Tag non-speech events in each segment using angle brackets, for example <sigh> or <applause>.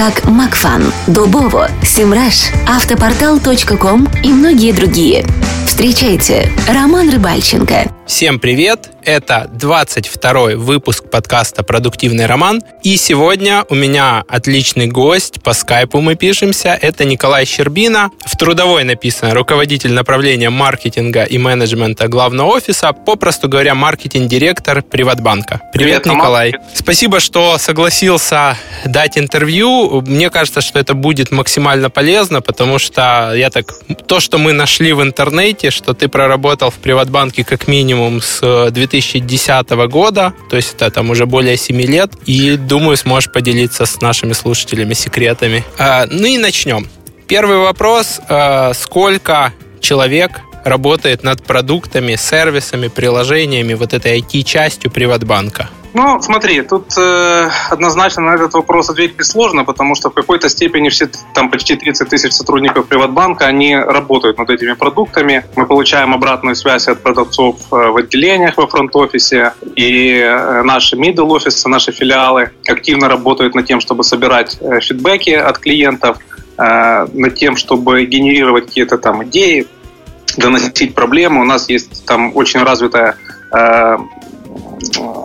как Макфан, Дубово, Симраш, Автопортал.ком и многие другие. Встречайте, Роман Рыбальченко. Всем привет! Это 22 выпуск подкаста «Продуктивный роман». И сегодня у меня отличный гость, по скайпу мы пишемся. Это Николай Щербина. В трудовой написано руководитель направления маркетинга и менеджмента главного офиса, попросту говоря, маркетинг-директор Приватбанка. Привет, Привет Николай. Привет. Спасибо, что согласился дать интервью. Мне кажется, что это будет максимально полезно, потому что я так... То, что мы нашли в интернете, что ты проработал в Приватбанке как минимум минимум с 2010 э, года, то есть это там уже более 7 лет, и думаю, сможешь поделиться с нашими слушателями секретами. А, ну и начнем. Первый вопрос. А, сколько человек работает над продуктами, сервисами, приложениями, вот этой IT-частью Приватбанка? Ну, смотри, тут э, однозначно на этот вопрос ответить сложно, потому что в какой-то степени все там почти 30 тысяч сотрудников Приватбанка, они работают над этими продуктами. Мы получаем обратную связь от продавцов э, в отделениях во фронт-офисе, и э, наши middle офисы, наши филиалы активно работают над тем, чтобы собирать э, фидбэки от клиентов, э, над тем, чтобы генерировать какие-то там идеи, доносить проблемы. У нас есть там очень развитая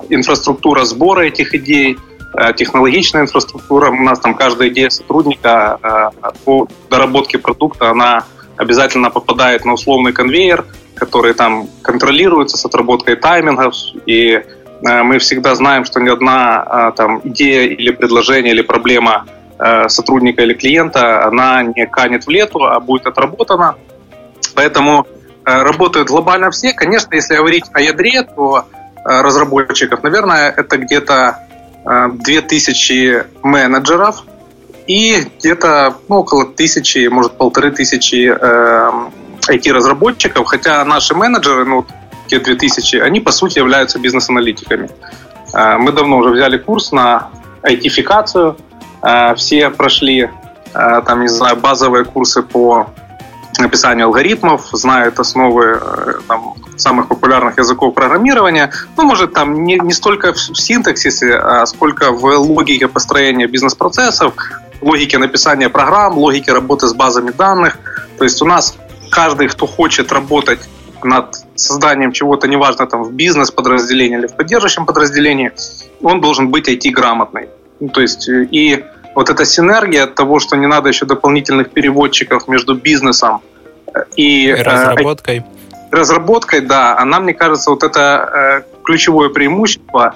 инфраструктура сбора этих идей, э, технологичная инфраструктура. У нас там каждая идея сотрудника э, по доработке продукта, она обязательно попадает на условный конвейер, который там контролируется с отработкой таймингов. И э, мы всегда знаем, что ни одна там идея или предложение или проблема сотрудника или клиента, она не канет в лету, а будет отработана. Поэтому работают глобально все. Конечно, если говорить о ядре, то Э, разработчиков, наверное, это где-то 2000 э, менеджеров и где-то ну, около тысячи, может, полторы тысячи э, IT-разработчиков, хотя наши менеджеры, ну, те 2000, они, по сути, являются бизнес-аналитиками. Э, мы давно уже взяли курс на IT-фикацию, э, все прошли, э, там, не знаю, базовые курсы по написанию алгоритмов, знают основы там, самых популярных языков программирования. Ну, может, там не, не столько в синтаксисе, а сколько в логике построения бизнес-процессов, логике написания программ, логике работы с базами данных. То есть у нас каждый, кто хочет работать над созданием чего-то, неважно, там, в бизнес-подразделении или в поддерживающем подразделении, он должен быть IT-грамотный. Ну, то есть и вот эта синергия того, что не надо еще дополнительных переводчиков между бизнесом и, и разработкой. Разработкой, да, она, мне кажется, вот это э, ключевое преимущество.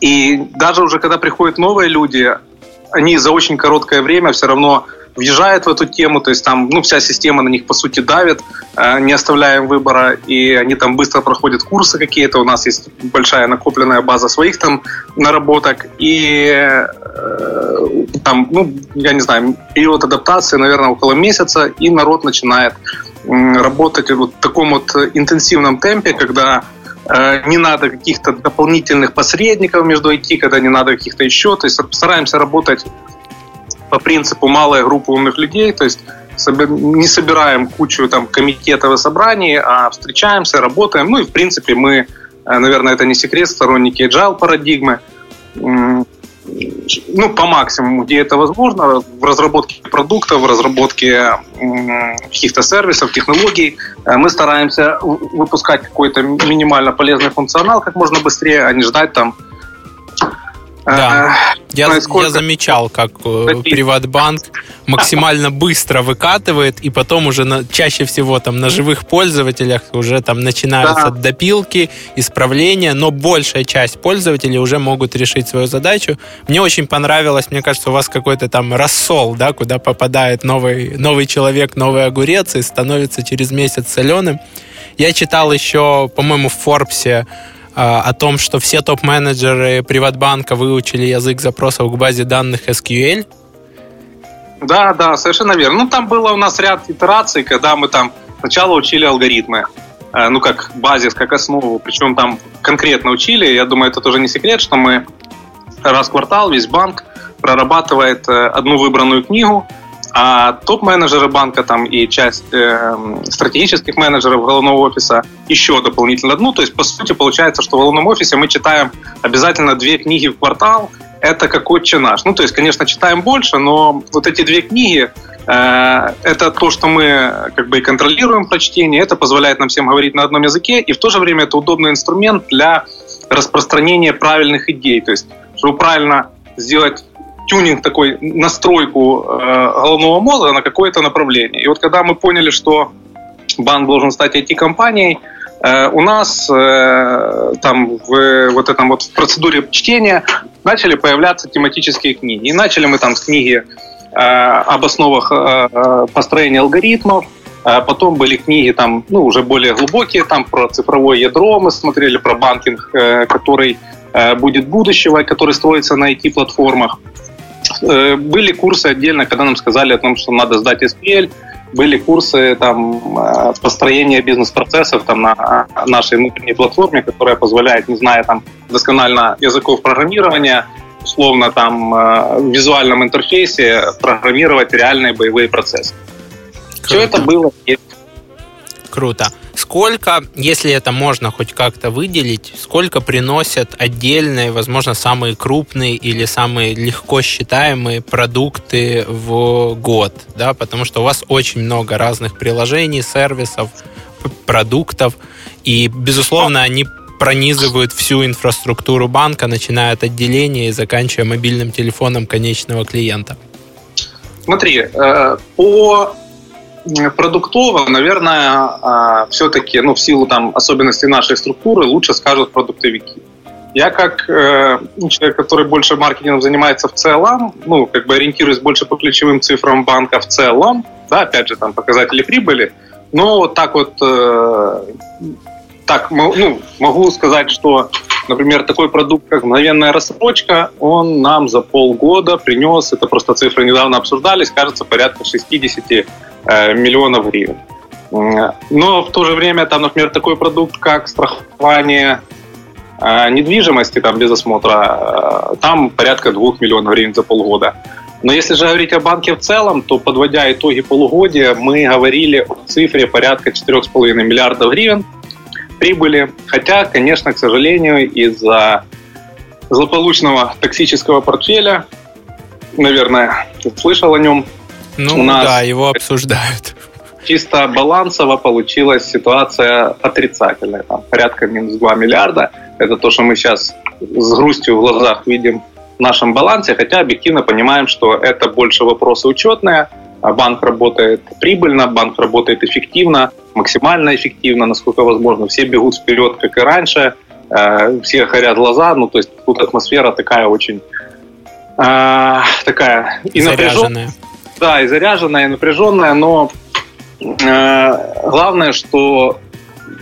И даже уже когда приходят новые люди, они за очень короткое время все равно въезжают в эту тему, то есть там ну, вся система на них по сути давит, э, не оставляя выбора, и они там быстро проходят курсы какие-то, у нас есть большая накопленная база своих там наработок, и э, там, ну, я не знаю, период адаптации, наверное, около месяца, и народ начинает работать в вот таком вот интенсивном темпе, когда э, не надо каких-то дополнительных посредников между IT, когда не надо каких-то еще. То есть стараемся работать по принципу малая группа умных людей, то есть не собираем кучу там комитетов и собраний, а встречаемся, работаем. Ну и в принципе мы, э, наверное, это не секрет, сторонники agile парадигмы. Ну, по максимуму, где это возможно, в разработке продуктов, в разработке каких-то сервисов, технологий, э, мы стараемся выпускать какой-то минимально полезный функционал как можно быстрее, а не ждать там Да, э, я, я замечал, как э, Приватбанк максимально быстро выкатывает, и потом уже на, чаще всего там на живых пользователях уже там начинаются да. допилки, исправления, но большая часть пользователей уже могут решить свою задачу. Мне очень понравилось, мне кажется, у вас какой-то там рассол, да, куда попадает новый, новый человек, новый огурец и становится через месяц соленым. Я читал еще, по-моему, в Форбсе а, о том, что все топ-менеджеры Приватбанка выучили язык запросов к базе данных SQL. Да, да, совершенно верно. Ну, там было у нас ряд итераций, когда мы там сначала учили алгоритмы, э, ну, как базис, как основу, причем там конкретно учили. Я думаю, это тоже не секрет, что мы раз в квартал весь банк прорабатывает э, одну выбранную книгу, а топ-менеджеры банка там и часть э, стратегических менеджеров головного офиса еще дополнительно одну. То есть, по сути, получается, что в головном офисе мы читаем обязательно две книги в квартал. Это как отче наш. Ну, то есть, конечно, читаем больше, но вот эти две книги э, это то, что мы как бы и контролируем прочтение, это позволяет нам всем говорить на одном языке, и в то же время это удобный инструмент для распространения правильных идей. То есть, чтобы правильно сделать тюнинг такой, настройку э, головного мозга на какое-то направление. И вот когда мы поняли, что банк должен стать IT-компанией, э, у нас э, там в вот этом вот в процедуре чтения начали появляться тематические книги. И начали мы там с книги об основах построения алгоритмов, потом были книги там, ну, уже более глубокие, там про цифровое ядро мы смотрели, про банкинг, который будет будущего, который строится на IT-платформах. Э, были курсы отдельно, когда нам сказали о том, что надо сдать SPL, были курсы там э, построения бизнес-процессов там на нашей внутренней платформе, которая позволяет, не зная там досконально языков программирования, условно там э, в визуальном интерфейсе программировать реальные боевые процессы. Все это было Круто. Сколько, если это можно хоть как-то выделить, сколько приносят отдельные, возможно, самые крупные или самые легко считаемые продукты в год, да, потому что у вас очень много разных приложений, сервисов, продуктов, и, безусловно, они пронизывают всю инфраструктуру банка, начиная от отделения и заканчивая мобильным телефоном конечного клиента. Смотри, э, по продуктово, наверное, а, все-таки, ну, в силу там особенностей нашей структуры, лучше скажут продуктовики. Я как э, ну, человек, который больше маркетингом занимается в целом, ну, как бы ориентируюсь больше по ключевым цифрам банка в целом, да, опять же, там показатели прибыли, но вот так вот, э, так, ну, могу сказать, что, например, такой продукт, как мгновенная рассрочка, он нам за полгода принес, это просто цифры недавно обсуждались, кажется, порядка 60 Э, миллионов гривен. Но в то же время, там, например, такой продукт, как страхование э, недвижимости там, без осмотра, э, там порядка 2 миллионов гривен за полгода. Но если же говорить о банке в целом, то подводя итоги полугодия, мы говорили о цифре порядка 4,5 миллиардов гривен прибыли. Хотя, конечно, к сожалению, из-за злополучного токсического портфеля, наверное, слышал о нем, ну у нас да, его обсуждают. Чисто балансово получилась ситуация отрицательная. Там порядка минус 2 миллиарда. Это то, что мы сейчас с грустью в глазах видим в нашем балансе, хотя объективно понимаем, что это больше вопросы учетные, а банк работает прибыльно, банк работает эффективно, максимально эффективно, насколько возможно. Все бегут вперед, как и раньше, э, все горят глаза, ну, то есть тут атмосфера такая очень э, такая и напряженная. Да, и заряженная, и напряженная, но э, главное, что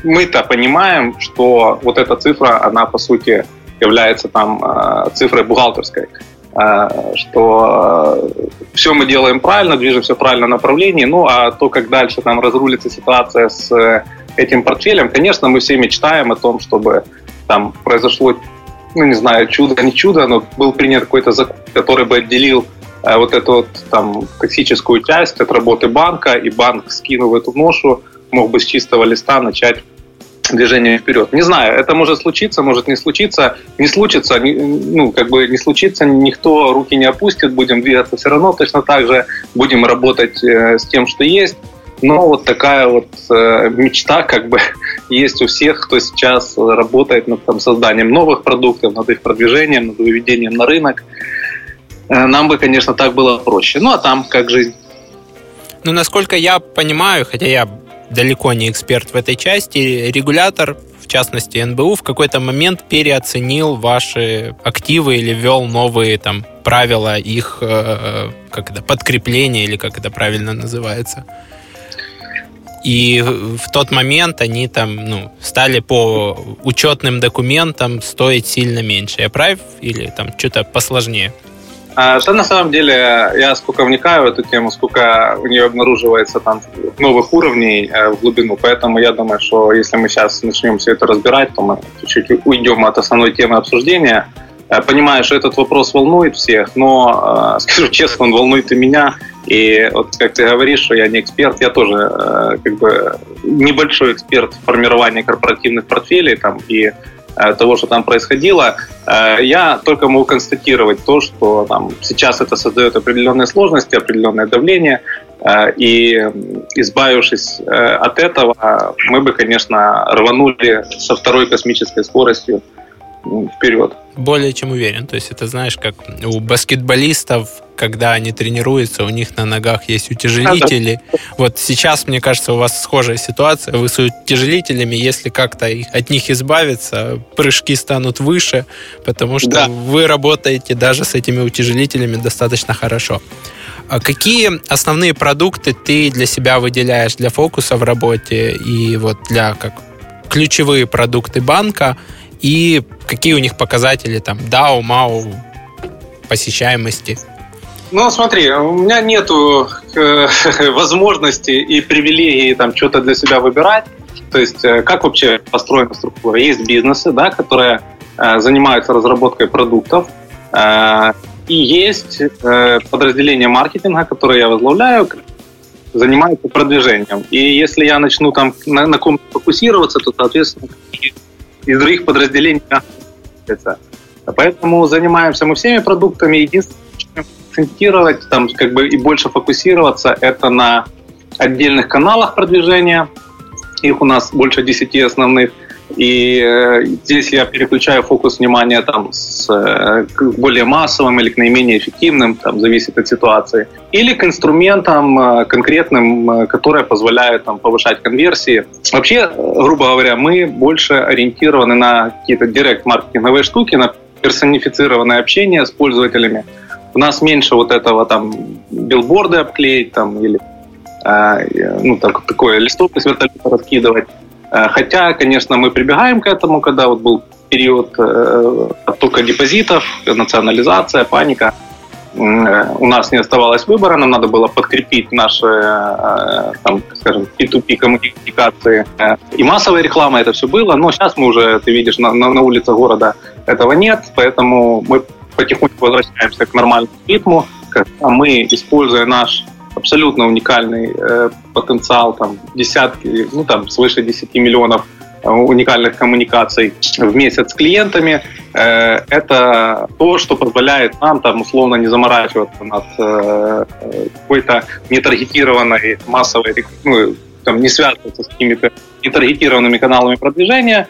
мы-то понимаем, что вот эта цифра, она по сути является там э, цифрой бухгалтерской, э, что э, все мы делаем правильно, движемся в правильном направлении, ну а то, как дальше там разрулится ситуация с этим портфелем, конечно, мы все мечтаем о том, чтобы там произошло, ну не знаю, чудо, не чудо, но был принят какой-то закон, который бы отделил Э, вот эту вот там токсическую часть от работы банка, и банк, скинув эту ношу, мог бы с чистого листа начать движение вперед. Не знаю, это может случиться, может не случиться. Не случится, ну, как бы не случится, никто руки не опустит, будем двигаться все равно точно так же, будем работать э, с тем, что есть. Но вот такая вот э, мечта, как бы, <laughs> есть у всех, кто сейчас работает над там, созданием новых продуктов, над их продвижением, над выведением на рынок. Э, нам бы, конечно, так было проще. Ну, а там как жизнь. Ну, насколько я понимаю, хотя я далеко не эксперт в этой части, регулятор, в частности НБУ, в какой-то момент переоценил ваши активы или ввел новые там правила их э, как это, подкрепления или как это правильно называется. И в тот момент они там ну, стали по учетным документам стоить сильно меньше. Я прав или там что-то посложнее? А, что на самом деле, я сколько вникаю в эту тему, сколько у нее обнаруживается там новых уровней э, в глубину, поэтому я думаю, что если мы сейчас начнем все это разбирать, то мы чуть-чуть уйдем от основной темы обсуждения. Э, понимаю, что этот вопрос волнует всех, но, э, <laughs> скажу честно, он волнует и меня. И вот как ты говоришь, что я не эксперт, я тоже как бы небольшой эксперт в формировании корпоративных портфелей там, и того, что там происходило. Э, я только могу констатировать то, что там, сейчас это создает определенные сложности, определенное давление, э, и избавившись от этого, мы бы, конечно, рванули со второй космической скоростью вперед. Более чем уверен. То есть это, знаешь, как у баскетболистов, когда они тренируются, у них на ногах есть утяжелители. Вот сейчас, мне кажется, у вас схожая ситуация. Вы с утяжелителями, если как-то от них избавиться, прыжки станут выше, потому что да. вы работаете даже с этими утяжелителями достаточно хорошо. А какие основные продукты ты для себя выделяешь для фокуса в работе и вот для как ключевые продукты банка – и какие у них показатели там DAO, MAO, посещаемости? Ну, смотри, у меня нету э, <laughs> возможности и привилегии там что-то для себя выбирать. То есть, э, как вообще построена структура? Есть бизнесы, да, которые э, занимаются разработкой продуктов, э, и есть э, подразделение маркетинга, которое я возглавляю, занимается продвижением. И если я начну там на, на ком-то фокусироваться, то, соответственно, из других подразделений. Поэтому занимаемся мы всеми продуктами. Единственное, что акцентировать там, как бы и больше фокусироваться, это на отдельных каналах продвижения. Их у нас больше 10 основных. И э, здесь я переключаю фокус внимания там, с, э, к более массовым или к наименее эффективным, там, зависит от ситуации. Или к инструментам э, конкретным, которые позволяют там, повышать конверсии. Вообще, грубо говоря, мы больше ориентированы на какие-то директ-маркетинговые штуки, на персонифицированное общение с пользователями. У нас меньше вот этого там билборды обклеить там, или ну, так, такое листовки с вертолета раскидывать. Э, хотя, конечно, мы прибегаем к этому, когда вот был период э, оттока депозитов, национализация, паника. Э, у нас не оставалось выбора, нам надо было подкрепить наши, там, скажем, P2P коммуникации. И массовая реклама это все было, но сейчас мы уже, ты видишь, на, на, на улицах города этого нет, поэтому мы потихоньку возвращаемся к нормальному ритму, когда мы, используя наш абсолютно уникальный э, потенциал, там, десятки, ну, там, свыше 10 миллионов э, уникальных коммуникаций в месяц с клиентами. Э, это то, что позволяет нам там условно не заморачиваться над э, какой-то нетаргетированной массовой, ну, там, не связываться с какими-то нетаргетированными каналами продвижения,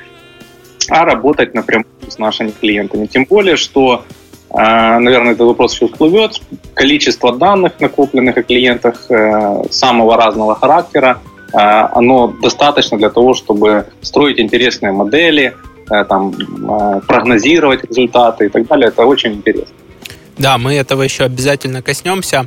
а работать напрямую с нашими клиентами. Тем более, что наверное, этот вопрос еще всплывет. Количество данных, накопленных о клиентах э, самого разного характера, э, оно достаточно для того, чтобы строить интересные модели, э, там, прогнозировать результаты и так далее. Это очень интересно. Да, мы этого еще обязательно коснемся.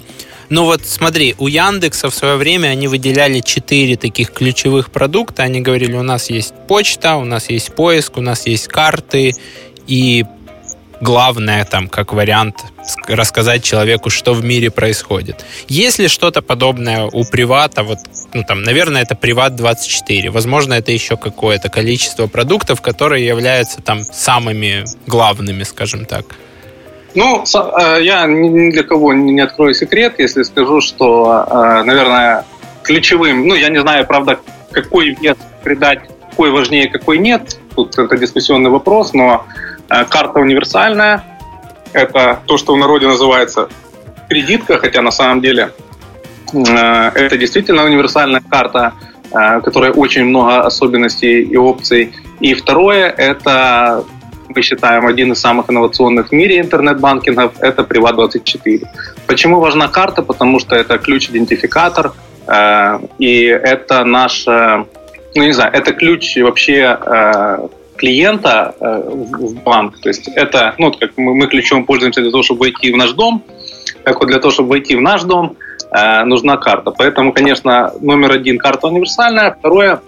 Ну вот смотри, у Яндекса в свое время они выделяли четыре таких ключевых продукта. Они говорили, у нас есть почта, у нас есть поиск, у нас есть карты и главное там как вариант рассказать человеку, что в мире происходит. Есть что-то подобное у привата, вот, ну там, наверное, это приват 24. Возможно, это еще какое-то количество продуктов, которые являются там самыми главными, скажем так. Ну, э, я ни для кого не открою секрет, если скажу, что, э, наверное, ключевым, ну, я не знаю, правда, какой вес придать, какой важнее, какой нет, тут это дискуссионный вопрос, но карта универсальная. Это то, что в народе называется кредитка, хотя на самом деле э, это действительно универсальная карта. у которой очень много особенностей и опций. И второе – это мы считаем один из самых инновационных в мире интернет-банкингов, это Приват24. Почему важна карта? Потому что это ключ-идентификатор, и это наша, ну не знаю, это ключ вообще клиента э, в банк. То есть это, ну, как мы, мы ключом пользуемся для того, чтобы войти в наш дом, так вот для того, чтобы войти в наш дом, э, нужна карта. Поэтому, конечно, номер один карта универсальная, второе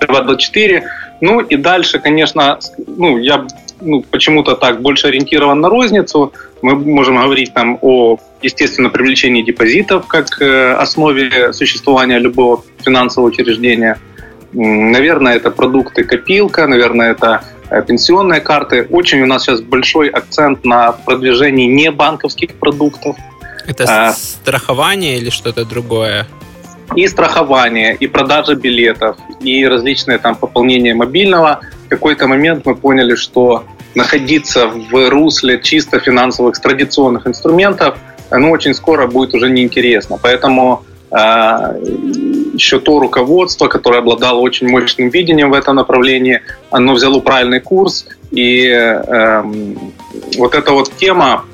Приват24. Ну и дальше, конечно, ну, я ну, почему-то так больше ориентирован на розницу. Мы можем говорить там о, естественно, привлечении депозитов как э, основе существования любого финансового учреждения – Наверное, это продукты копилка, наверное, это э, пенсионные карты. Очень у нас сейчас большой акцент на продвижении не банковских продуктов. Это а, страхование или что-то другое? И страхование, и продажа билетов, и различные там пополнения мобильного. В какой-то момент мы поняли, что находиться в русле чисто финансовых традиционных инструментов, ну, очень скоро будет уже неинтересно. Поэтому еще то руководство, которое обладало очень мощным видением в этом направлении, оно взяло правильный курс, и э, вот эта вот тема,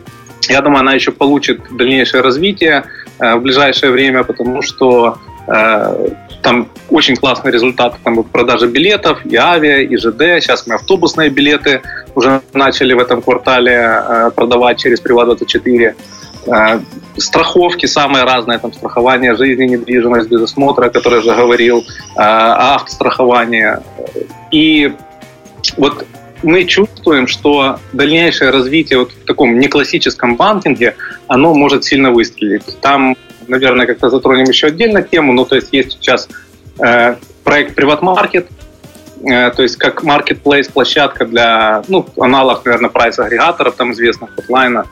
я думаю, она еще получит дальнейшее развитие э, в ближайшее время, потому что э, там очень классные результаты там, в продаже билетов, и авиа, и ЖД. Сейчас мы автобусные билеты уже начали в этом квартале э, продавать через Приват24. Э, страховки самые разные, там страхование жизни, недвижимость без осмотра, о которой я уже говорил, э, автострахование. И вот мы чувствуем, что дальнейшее развитие вот в таком неклассическом банкинге, оно может сильно выстрелить. Там, наверное, как-то затронем еще отдельно тему, но то есть есть сейчас э, проект Приват Market, э, то есть как marketplace, площадка для, ну, аналог, наверное, прайс-агрегаторов, там известных, Hotline,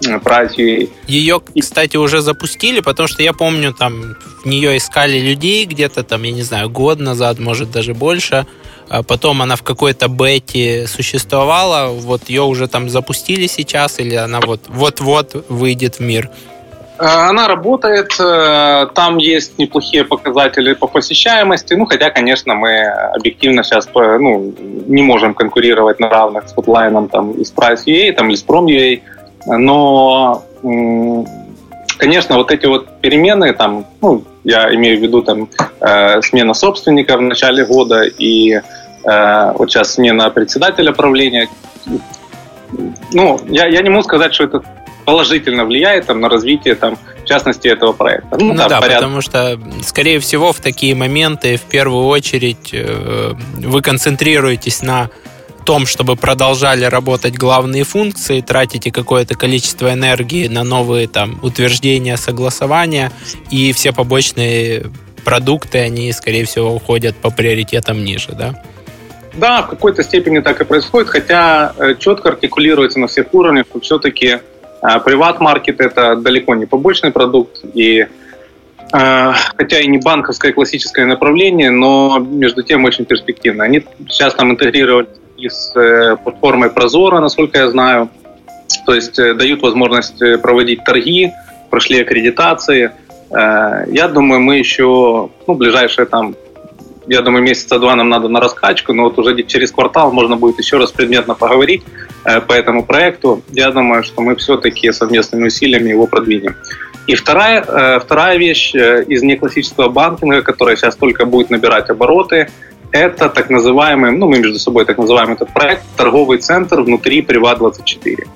Price.ua. Ее, кстати, уже запустили, потому что я помню, там в нее искали людей где-то там, я не знаю, год назад, может даже больше. А потом она в какой-то бете существовала, вот ее уже там запустили сейчас, или она вот вот-вот выйдет в мир. Э, она работает, э, там есть неплохие показатели по посещаемости, ну, хотя, конечно, мы объективно сейчас ну, не можем конкурировать на равных с Hotline там, и с Price.ua, там, или с Prom.ua, но, конечно, вот эти вот перемены, там, ну, я имею в виду там э, смена собственника в начале года и э, вот сейчас смена председателя правления. Ну, я, я не могу сказать, что это положительно влияет там, на развитие, там, в частности, этого проекта. Ну, ну да, да потому что, скорее всего, в такие моменты в первую очередь э, вы концентрируетесь на том, чтобы продолжали работать главные функции, тратите какое-то количество энергии на новые там утверждения, согласования, и все побочные продукты, они, скорее всего, уходят по приоритетам ниже, да? Да, в какой-то степени так и происходит, хотя э, четко артикулируется на всех уровнях, что все-таки приват-маркет – это далеко не побочный продукт, и э, хотя и не банковское классическое направление, но между тем очень перспективно. Они сейчас там интегрировали и с э, платформой Прозора, насколько я знаю. То есть э, дают возможность э, проводить торги, прошли аккредитации. Я думаю, мы еще, ну, ближайшие там, я думаю, месяца два нам надо на раскачку, но вот уже через квартал можно будет еще раз предметно поговорить по этому проекту. Я думаю, что мы все-таки совместными усилиями его продвинем. И вторая, вторая вещь из неклассического банкинга, которая сейчас только будет набирать обороты – это так называемый, ну, мы между собой так называем этот проект, торговый центр внутри Приват24.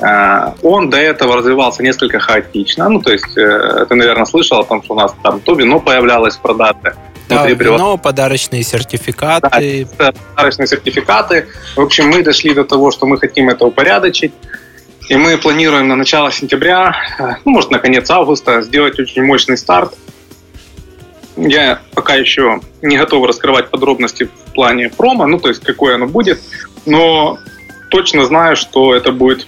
А, он до этого развивался несколько хаотично. Ну, то есть, э, ты, наверное, слышал о том, что у нас там то вино появлялось в продаже. Да, вино, подарочные сертификаты. Да, подарочные сертификаты. В общем, мы дошли до того, что мы хотим это упорядочить. И мы планируем на начало сентября, э, ну, может, на конец августа, сделать очень мощный старт – я пока еще не готов раскрывать подробности в плане промо, ну, то есть какое оно будет, но точно знаю, что это будет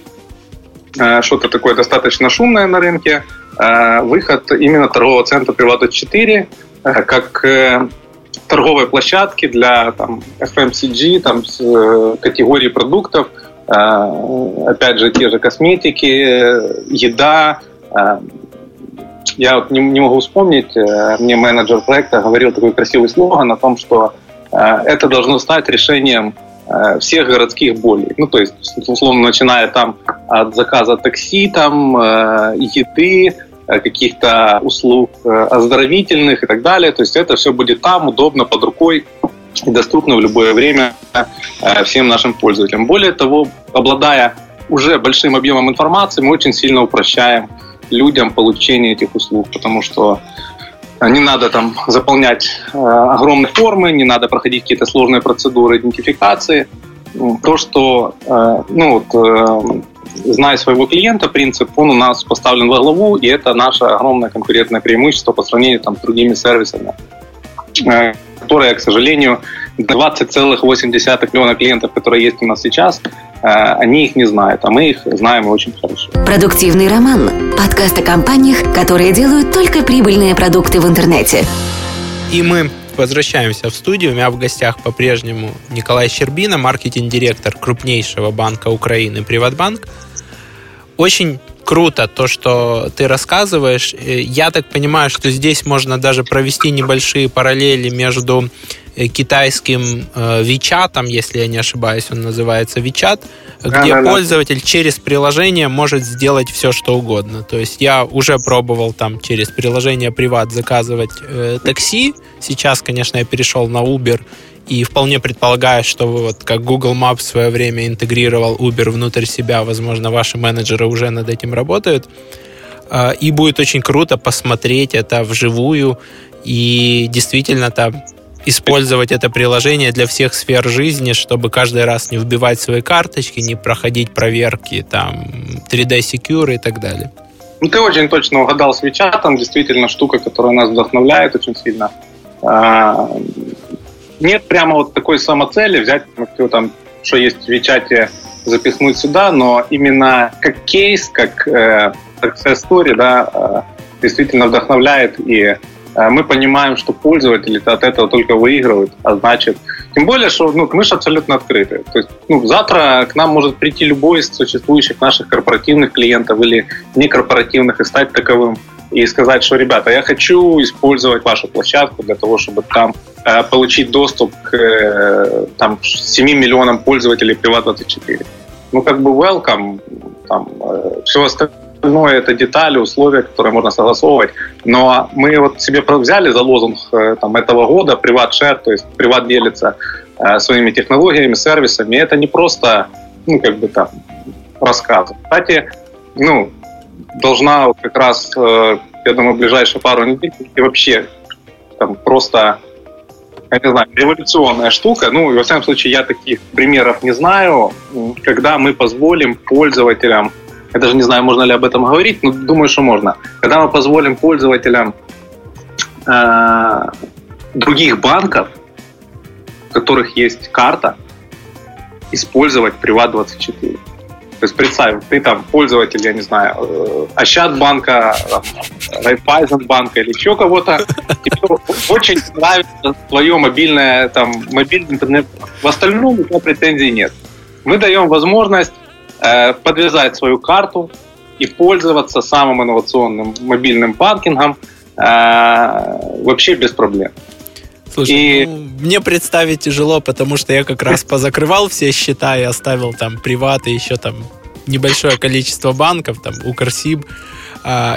э, что-то такое достаточно шумное на рынке. Э, выход именно торгового центра Привата 4 э, как э, торговой площадки для там, FMCG, там, с, э, категории продуктов, э, опять же, те же косметики, еда, я вот не, не могу вспомнить, э, мне менеджер проекта говорил такой красивый слоган о том, что э, это должно стать решением э, всех городских болей. Ну, то есть, условно, начиная там от заказа такси, там, еды, каких-то услуг оздоровительных и так далее. То есть это все будет там, удобно, под рукой и доступно в любое время всем нашим пользователям. Более того, обладая уже большим объемом информации, мы очень сильно упрощаем людям получение этих услуг, потому что не надо там заполнять э, огромные формы, не надо проходить какие-то сложные процедуры идентификации. То, что, э, ну вот, э, зная своего клиента, принцип, он у нас поставлен во главу, и это наше огромное конкурентное преимущество по сравнению там, с другими сервисами, э, которые, к сожалению, 20,8 миллиона клиентов, которые есть у нас сейчас, они их не знают, а мы их знаем очень хорошо. Продуктивный роман. Подкаст о компаниях, которые делают только прибыльные продукты в интернете. И мы возвращаемся в студию. У меня в гостях по-прежнему Николай Щербина, маркетинг-директор крупнейшего банка Украины «Приватбанк». Очень круто то, что ты рассказываешь. Э, я так понимаю, что здесь можно даже провести небольшие параллели между китайским э, WeChat, если я не ошибаюсь, он называется WeChat, где да, пользователь да. через приложение может сделать все, что угодно. То есть я уже пробовал там через приложение приват заказывать э, такси. Сейчас, конечно, я перешел на Uber и вполне предполагаю, что вот как Google Maps в свое время интегрировал Uber внутрь себя, возможно, ваши менеджеры уже над этим работают. Э, и будет очень круто посмотреть это вживую и действительно там использовать это приложение для всех сфер жизни, чтобы каждый раз не вбивать свои карточки, не проходить проверки, там, 3D Secure и так далее. Ну, ты очень точно угадал с WeChat, действительно штука, которая нас вдохновляет очень сильно. А, нет прямо вот такой самоцели взять, там, что есть в WeChat, запихнуть сюда, но именно как кейс, как э, success story, да, э, действительно вдохновляет и мы понимаем, что пользователи от этого только выигрывают, а значит, тем более, что ну, мы же абсолютно открыты. То есть, ну, завтра к нам может прийти любой из существующих наших корпоративных клиентов или некорпоративных и стать таковым и сказать, что, ребята, я хочу использовать вашу площадку для того, чтобы там э, получить доступ к э, там, 7 миллионам пользователей Privat24. Ну, как бы welcome, там, э, все остальное остальное это детали, условия, которые можно согласовывать. Но мы вот себе взяли за лозунг э, там, этого года приват шер, то есть приват делится э, своими технологиями, сервисами. Это не просто, ну, как бы там, рассказ. Кстати, ну, должна как раз, э, я думаю, в ближайшие пару недель и вообще там просто я не знаю, революционная штука. Ну, во всяком случае, я таких примеров не знаю, когда мы позволим пользователям я даже не знаю, можно ли об этом говорить, но думаю, что можно. Когда мы позволим пользователям э, других банков, у которых есть карта, использовать Приват24. То есть представь, ты там пользователь, я не знаю, э, Ощад банка, Райфайзен банка или еще кого-то, тебе очень нравится твое мобильное, там, мобильный интернет. В остальном у тебя претензий нет. Мы даем возможность подвязать свою карту и пользоваться самым инновационным мобильным банкингом э, вообще без проблем. Слушай, и... ну, мне представить тяжело, потому что я как раз <laughs> позакрывал все счета и оставил там приват и еще там небольшое количество банков, там Укрсиб,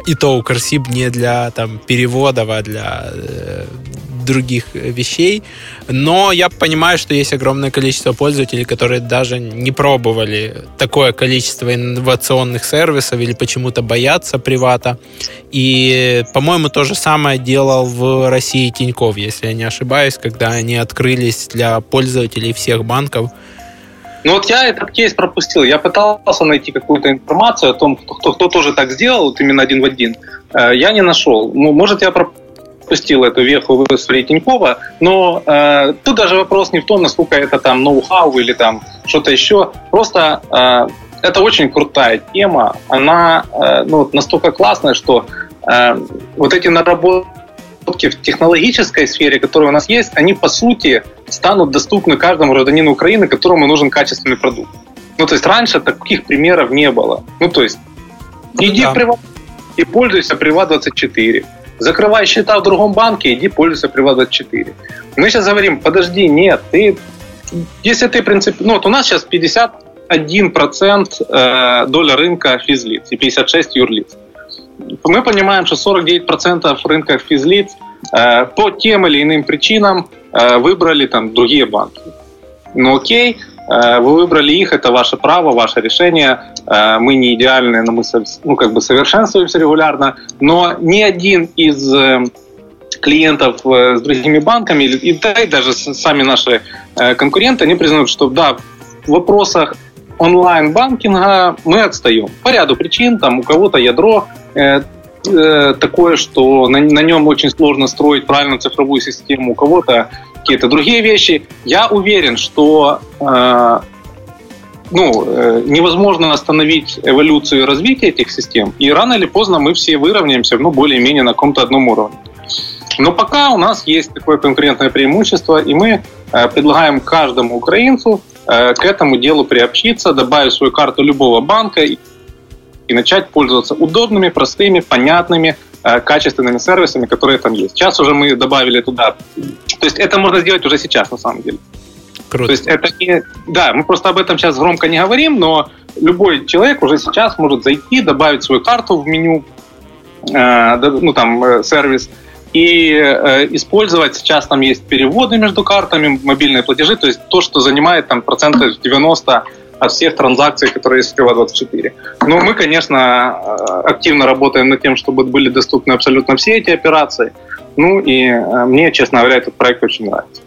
и то Укрсиб не для там переводов, а для э, других вещей. Но я понимаю, что есть огромное количество пользователей, которые даже не пробовали такое количество инновационных сервисов или почему-то боятся привата. И, по-моему, то же самое делал в России Тиньков, если я не ошибаюсь, когда они открылись для пользователей всех банков. Ну вот я этот кейс пропустил. Я пытался найти какую-то информацию о том, кто, кто, кто тоже так сделал, вот именно один в один. Э, я не нашел. Ну, может, я пропустил эту веху в истории Тинькова, но э, тут даже вопрос не в том, насколько это там ноу-хау или там что-то еще. Просто э, это очень крутая тема. Она э, ну, настолько классная, что э, вот эти наработки в технологической сфере, которые у нас есть, они по сути станут доступны каждому гражданину Украины, которому нужен качественный продукт. Ну, то есть раньше таких примеров не было. Ну, то есть, иди да. в приват и пользуйся Приват24. Закрывай счета в другом банке, иди пользуйся Приват24. Мы сейчас говорим, подожди, нет, ты, если ты принцип, ну вот у нас сейчас 51% э, доля рынка физлиц и 56 юрлиц. Мы понимаем, что 49% рынка физлиц э, по тем или иным причинам э, выбрали там другие банки. Ну окей, вы выбрали их, это ваше право, ваше решение. Мы не идеальны, но мы ну, как бы совершенствуемся регулярно. Но ни один из клиентов э, с другими банками, и, да, и даже сами наши э, конкуренты, они признают, что да, в вопросах онлайн-банкинга мы отстаем. По ряду причин, там у кого-то ядро э, э, такое, что на, на нем очень сложно строить правильную цифровую систему, у кого-то какие-то другие вещи. Я уверен, что э, ну, э, невозможно остановить эволюцию и развитие этих систем, и рано или поздно мы все выровняемся, ну, более-менее на каком-то одном уровне. Но пока у нас есть такое конкурентное преимущество, и мы э, предлагаем каждому украинцу э, к этому делу приобщиться, добавить свою карту любого банка и начать пользоваться удобными, простыми, понятными, э, качественными сервисами, которые там есть. Сейчас уже мы добавили туда. То есть это можно сделать уже сейчас, на самом деле. Круто. То есть это не... Да, мы просто об этом сейчас громко не говорим, но любой человек уже сейчас может зайти, добавить свою карту в меню, ну там сервис, и э, использовать сейчас там есть переводы между картами, мобильные платежи, то есть то, что занимает там процентов 90 от всех транзакций, которые есть в Пива24. Но мы, конечно, э, активно работаем над тем, чтобы были доступны абсолютно все эти операции. Ну и э, мне, честно говоря, этот проект очень нравится.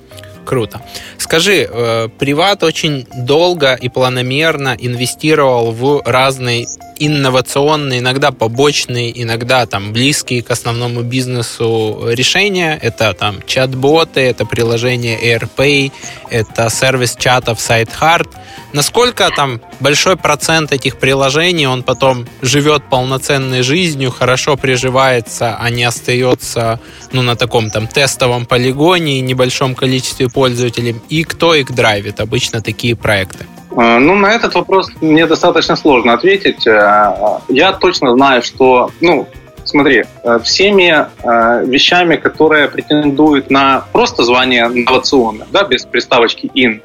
Круто. Скажи, э, Приват очень долго и планомерно инвестировал в разные инновационные, иногда побочные, иногда там близкие к основному бизнесу решения. Это там чат-боты, это приложение AirPay, это сервис чатов SiteHeart. Насколько там большой процент этих приложений, он потом живет полноценной жизнью, хорошо приживается, а не остается ну, на таком там тестовом полигоне и небольшом количестве пользователей. И кто их драйвит обычно такие проекты? Э, ну, на этот вопрос мне достаточно сложно ответить. Э, я точно знаю, что, ну, смотри, э, всеми вещами, которые претендуют на просто звание инновационное, да, без приставочки «ин»,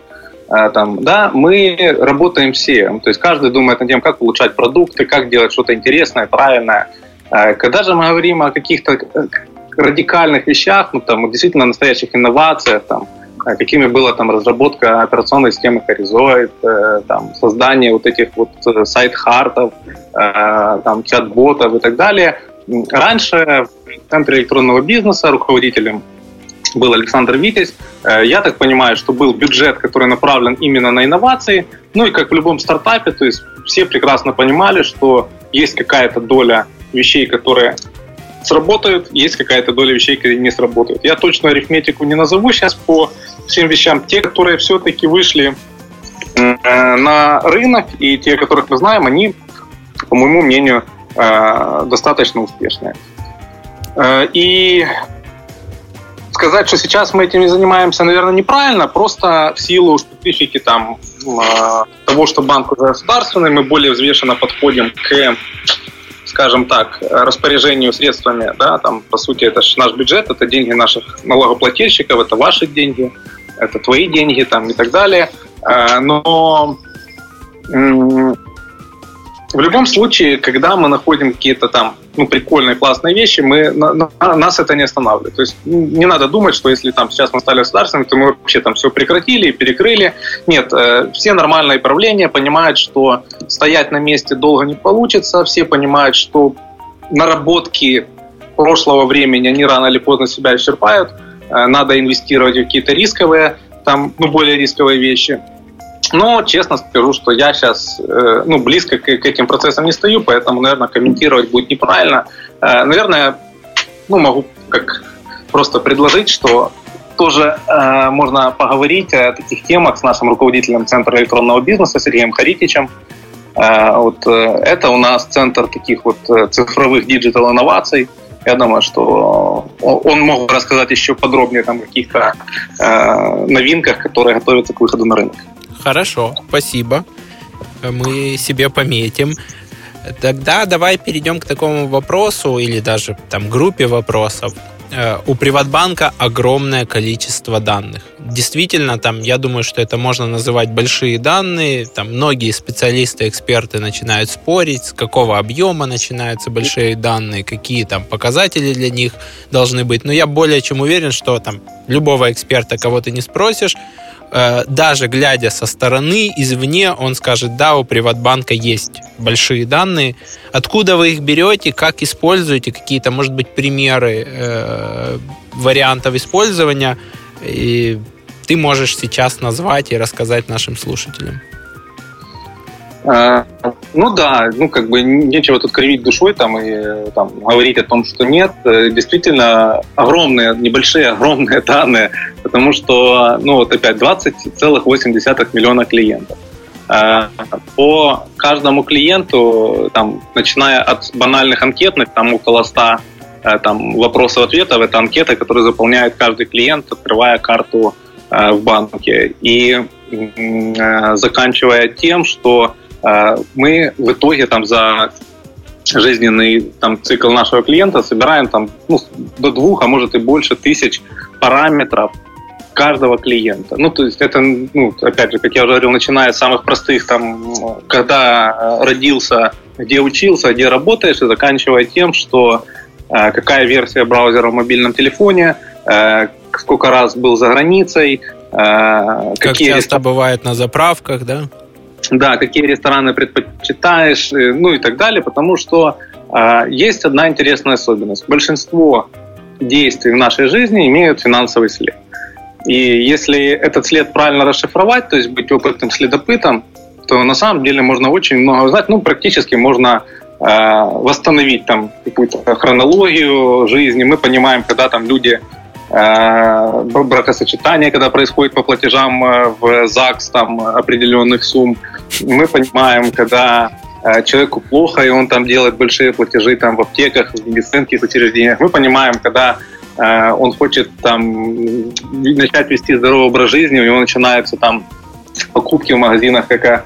там, да, мы работаем все. То есть каждый думает над тем, как улучшать продукты, как делать что-то интересное, правильное. Когда же мы говорим о каких-то радикальных вещах, ну, там, действительно настоящих инновациях, там, какими была там разработка операционной системы Horizon, э, там, создание вот этих вот э, сайт-хартов, э, там, чат-ботов и так далее. Раньше в Центре электронного бизнеса руководителем был Александр Витязь. Я так понимаю, что был бюджет, который направлен именно на инновации. Ну и как в любом стартапе, то есть все прекрасно понимали, что есть какая-то доля вещей, которые сработают, есть какая-то доля вещей, которые не сработают. Я точно арифметику не назову сейчас по всем вещам. Те, которые все-таки вышли э, на рынок, и те, которых мы знаем, они, по моему мнению, э, достаточно успешные. Э, и сказать, что сейчас мы этим не занимаемся, наверное, неправильно, просто в силу специфики там, того, что банк уже государственный, мы более взвешенно подходим к скажем так, распоряжению средствами, да, там, по сути, это же наш бюджет, это деньги наших налогоплательщиков, это ваши деньги, это твои деньги, там, и так далее. А, но в любом случае, когда мы находим какие-то там ну, прикольные, классные вещи, мы, на, на, нас это не останавливает. То есть ну, не надо думать, что если там сейчас мы стали государственными, то мы вообще там все прекратили и перекрыли. Нет, э, все нормальные правления понимают, что стоять на месте долго не получится, все понимают, что наработки прошлого времени, они рано или поздно себя исчерпают, э, надо инвестировать в какие-то рисковые, там, ну, более рисковые вещи. Но честно скажу, что я сейчас э, ну, близко к, этим процессам не стою, поэтому, наверное, комментировать будет неправильно. Э, наверное, ну, могу как просто предложить, что тоже э, можно поговорить о таких темах с нашим руководителем Центра электронного бизнеса Сергеем Харитичем. Вот, это у нас центр таких вот цифровых диджитал-инноваций. Я думаю, что он мог рассказать еще подробнее там, каких-то новинках, которые готовятся к выходу на рынок. Хорошо, спасибо. Мы себе пометим. Тогда давай перейдем к такому вопросу или даже там группе вопросов. Э, у Приватбанка огромное количество данных. Действительно, там, я думаю, что это можно называть большие данные. Там многие специалисты, эксперты начинают спорить, с какого объема начинаются большие данные, какие там показатели для них должны быть. Но я более чем уверен, что там любого эксперта, кого ты не спросишь, Э, даже глядя со стороны, извне, он скажет, да, у Приватбанка есть большие данные. Откуда вы их берете, как используете, какие-то, может быть, примеры э, вариантов использования, и ты можешь сейчас назвать и рассказать нашим слушателям. А, ну да, ну как бы нечего тут кривить душой там и там, говорить о том, что нет. Э, действительно, огромные, небольшие, огромные данные, потому что, ну вот опять, 20,8 миллиона клиентов. А, по каждому клиенту, там, начиная от банальных анкетных, там около 100 э, там, вопросов-ответов, это анкета, которую заполняет каждый клиент, открывая карту э, в банке. И заканчивая тем, что мы в итоге там за жизненный там, цикл нашего клиента собираем там, ну, до двух, а может и больше тысяч параметров каждого клиента. Ну, то есть это, ну, опять же, как я уже говорил, начиная с самых простых, там, когда родился, где учился, где работаешь, и заканчивая тем, что э, какая версия браузера в мобильном телефоне, э, сколько раз был за границей, э, как какие часто бывает на заправках, да? Да, какие рестораны предпочитаешь, э, ну и так далее, потому что э, есть одна интересная особенность. Большинство действий в нашей жизни имеют финансовый след. И если этот след правильно расшифровать, то есть быть опытным следопытом, то на самом деле можно очень много узнать. Ну, практически можно э, восстановить там какую-то хронологию жизни. Мы понимаем, когда там люди бракосочетание, когда происходит по платежам э, в ЗАГС там определенных сумм. Мы понимаем, когда э, человеку плохо, и он там делает большие платежи там в аптеках, в медицинских учреждениях. Мы понимаем, когда он хочет там начать вести здоровый образ жизни, у него начинаются там покупки в магазинах, как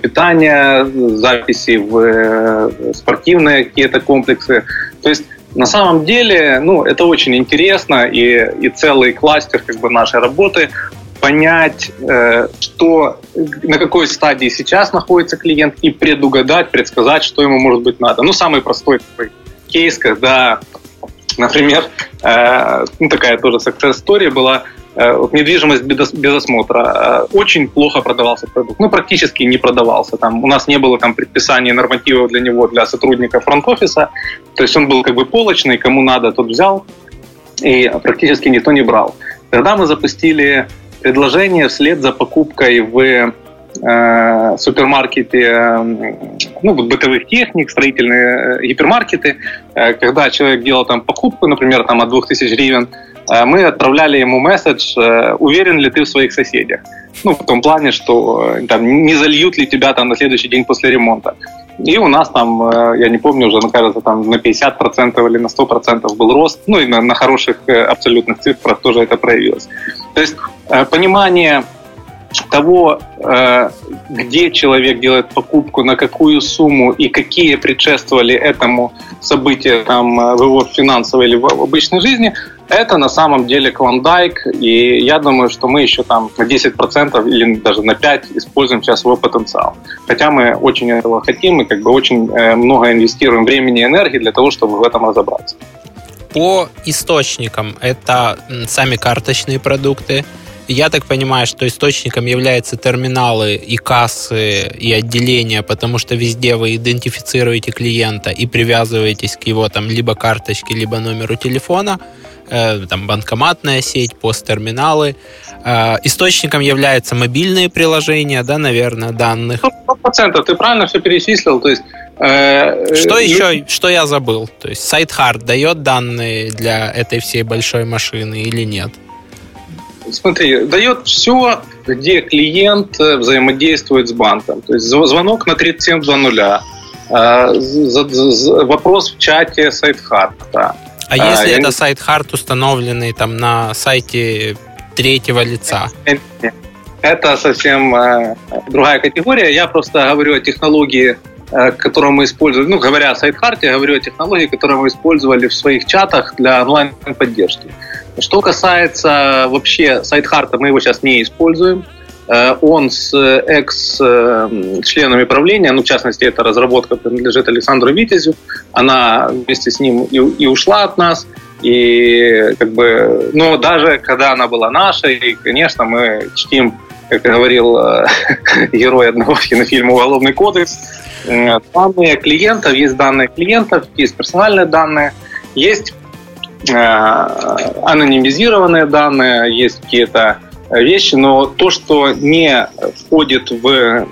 питание, записи в спортивные какие-то комплексы. То есть на самом деле, ну, это очень интересно, и, и целый кластер как бы, нашей работы понять, э, что, на какой стадии сейчас находится клиент, и предугадать, предсказать, что ему может быть надо. Ну, самый простой такой кейс, когда, например, э, ну, такая тоже success story была, вот недвижимость без, без осмотра. Э, очень плохо продавался продукт. Ну, практически не продавался. Там, у нас не было там предписаний нормативов для него, для сотрудника фронт-офиса. То есть он был как бы полочный, кому надо, тот взял. И практически никто не брал. Тогда мы запустили предложение вслед за покупкой в э, супермаркете э, ну, вот бытовых техник, строительные гипермаркеты. Э, когда человек делал там покупку, например, там от 2000 гривен, Э, мы отправляли ему месседж, э, уверен ли ты в своих соседях. Ну, в том плане, что э, там, не зальют ли тебя там на следующий день после ремонта. И у нас там, я не помню уже, ну, кажется, там на 50% или на 100% был рост. Ну, и на, на хороших абсолютных цифрах тоже это проявилось. То есть понимание того, где человек делает покупку, на какую сумму и какие предшествовали этому событию там, в его финансовой или в обычной жизни – это на самом деле клондайк, и я думаю, что мы еще там на 10% или даже на 5% используем сейчас его потенциал. Хотя мы очень этого хотим и как бы очень э, много инвестируем времени и энергии для того, чтобы в этом разобраться. По источникам это сами карточные продукты, я так понимаю, что источником являются терминалы и кассы, и отделения, потому что везде вы идентифицируете клиента и привязываетесь к его там либо карточке, либо номеру телефона. Э, там банкоматная сеть, посттерминалы. Э, источником являются мобильные приложения, да, наверное, данных. Сто процентов, ты правильно все перечислил, то есть э, что еще, что я забыл? То есть SiteHard дает данные для этой всей большой машины или нет? Смотри, дает все, где клиент взаимодействует с банком. То есть звонок на 3720, вопрос в чате SiteHard, а, а если это не... SiteHeart, установленный там на сайте третьего лица? Это совсем э, другая категория. Я просто говорю о технологии э, которую мы использовали, ну, говоря о SiteHeart е, говорю о технологии, которую мы использовали в своих чатах для онлайн-поддержки. Что касается вообще SiteHeart а, мы его сейчас не используем. Э, он с экс-членами правления, ну, в частности, эта разработка принадлежит Александру Витязю, она вместе с ним и, и ушла от нас, и как бы, но даже когда она была нашей, конечно, мы чтим, как говорил э, <laughs> герой одного кинофильма «Уголовный кодекс», э, данные клиентов, есть данные клиентов, есть персональные данные, есть анонимизированные данные, есть какие-то вещи, но то, что не входит в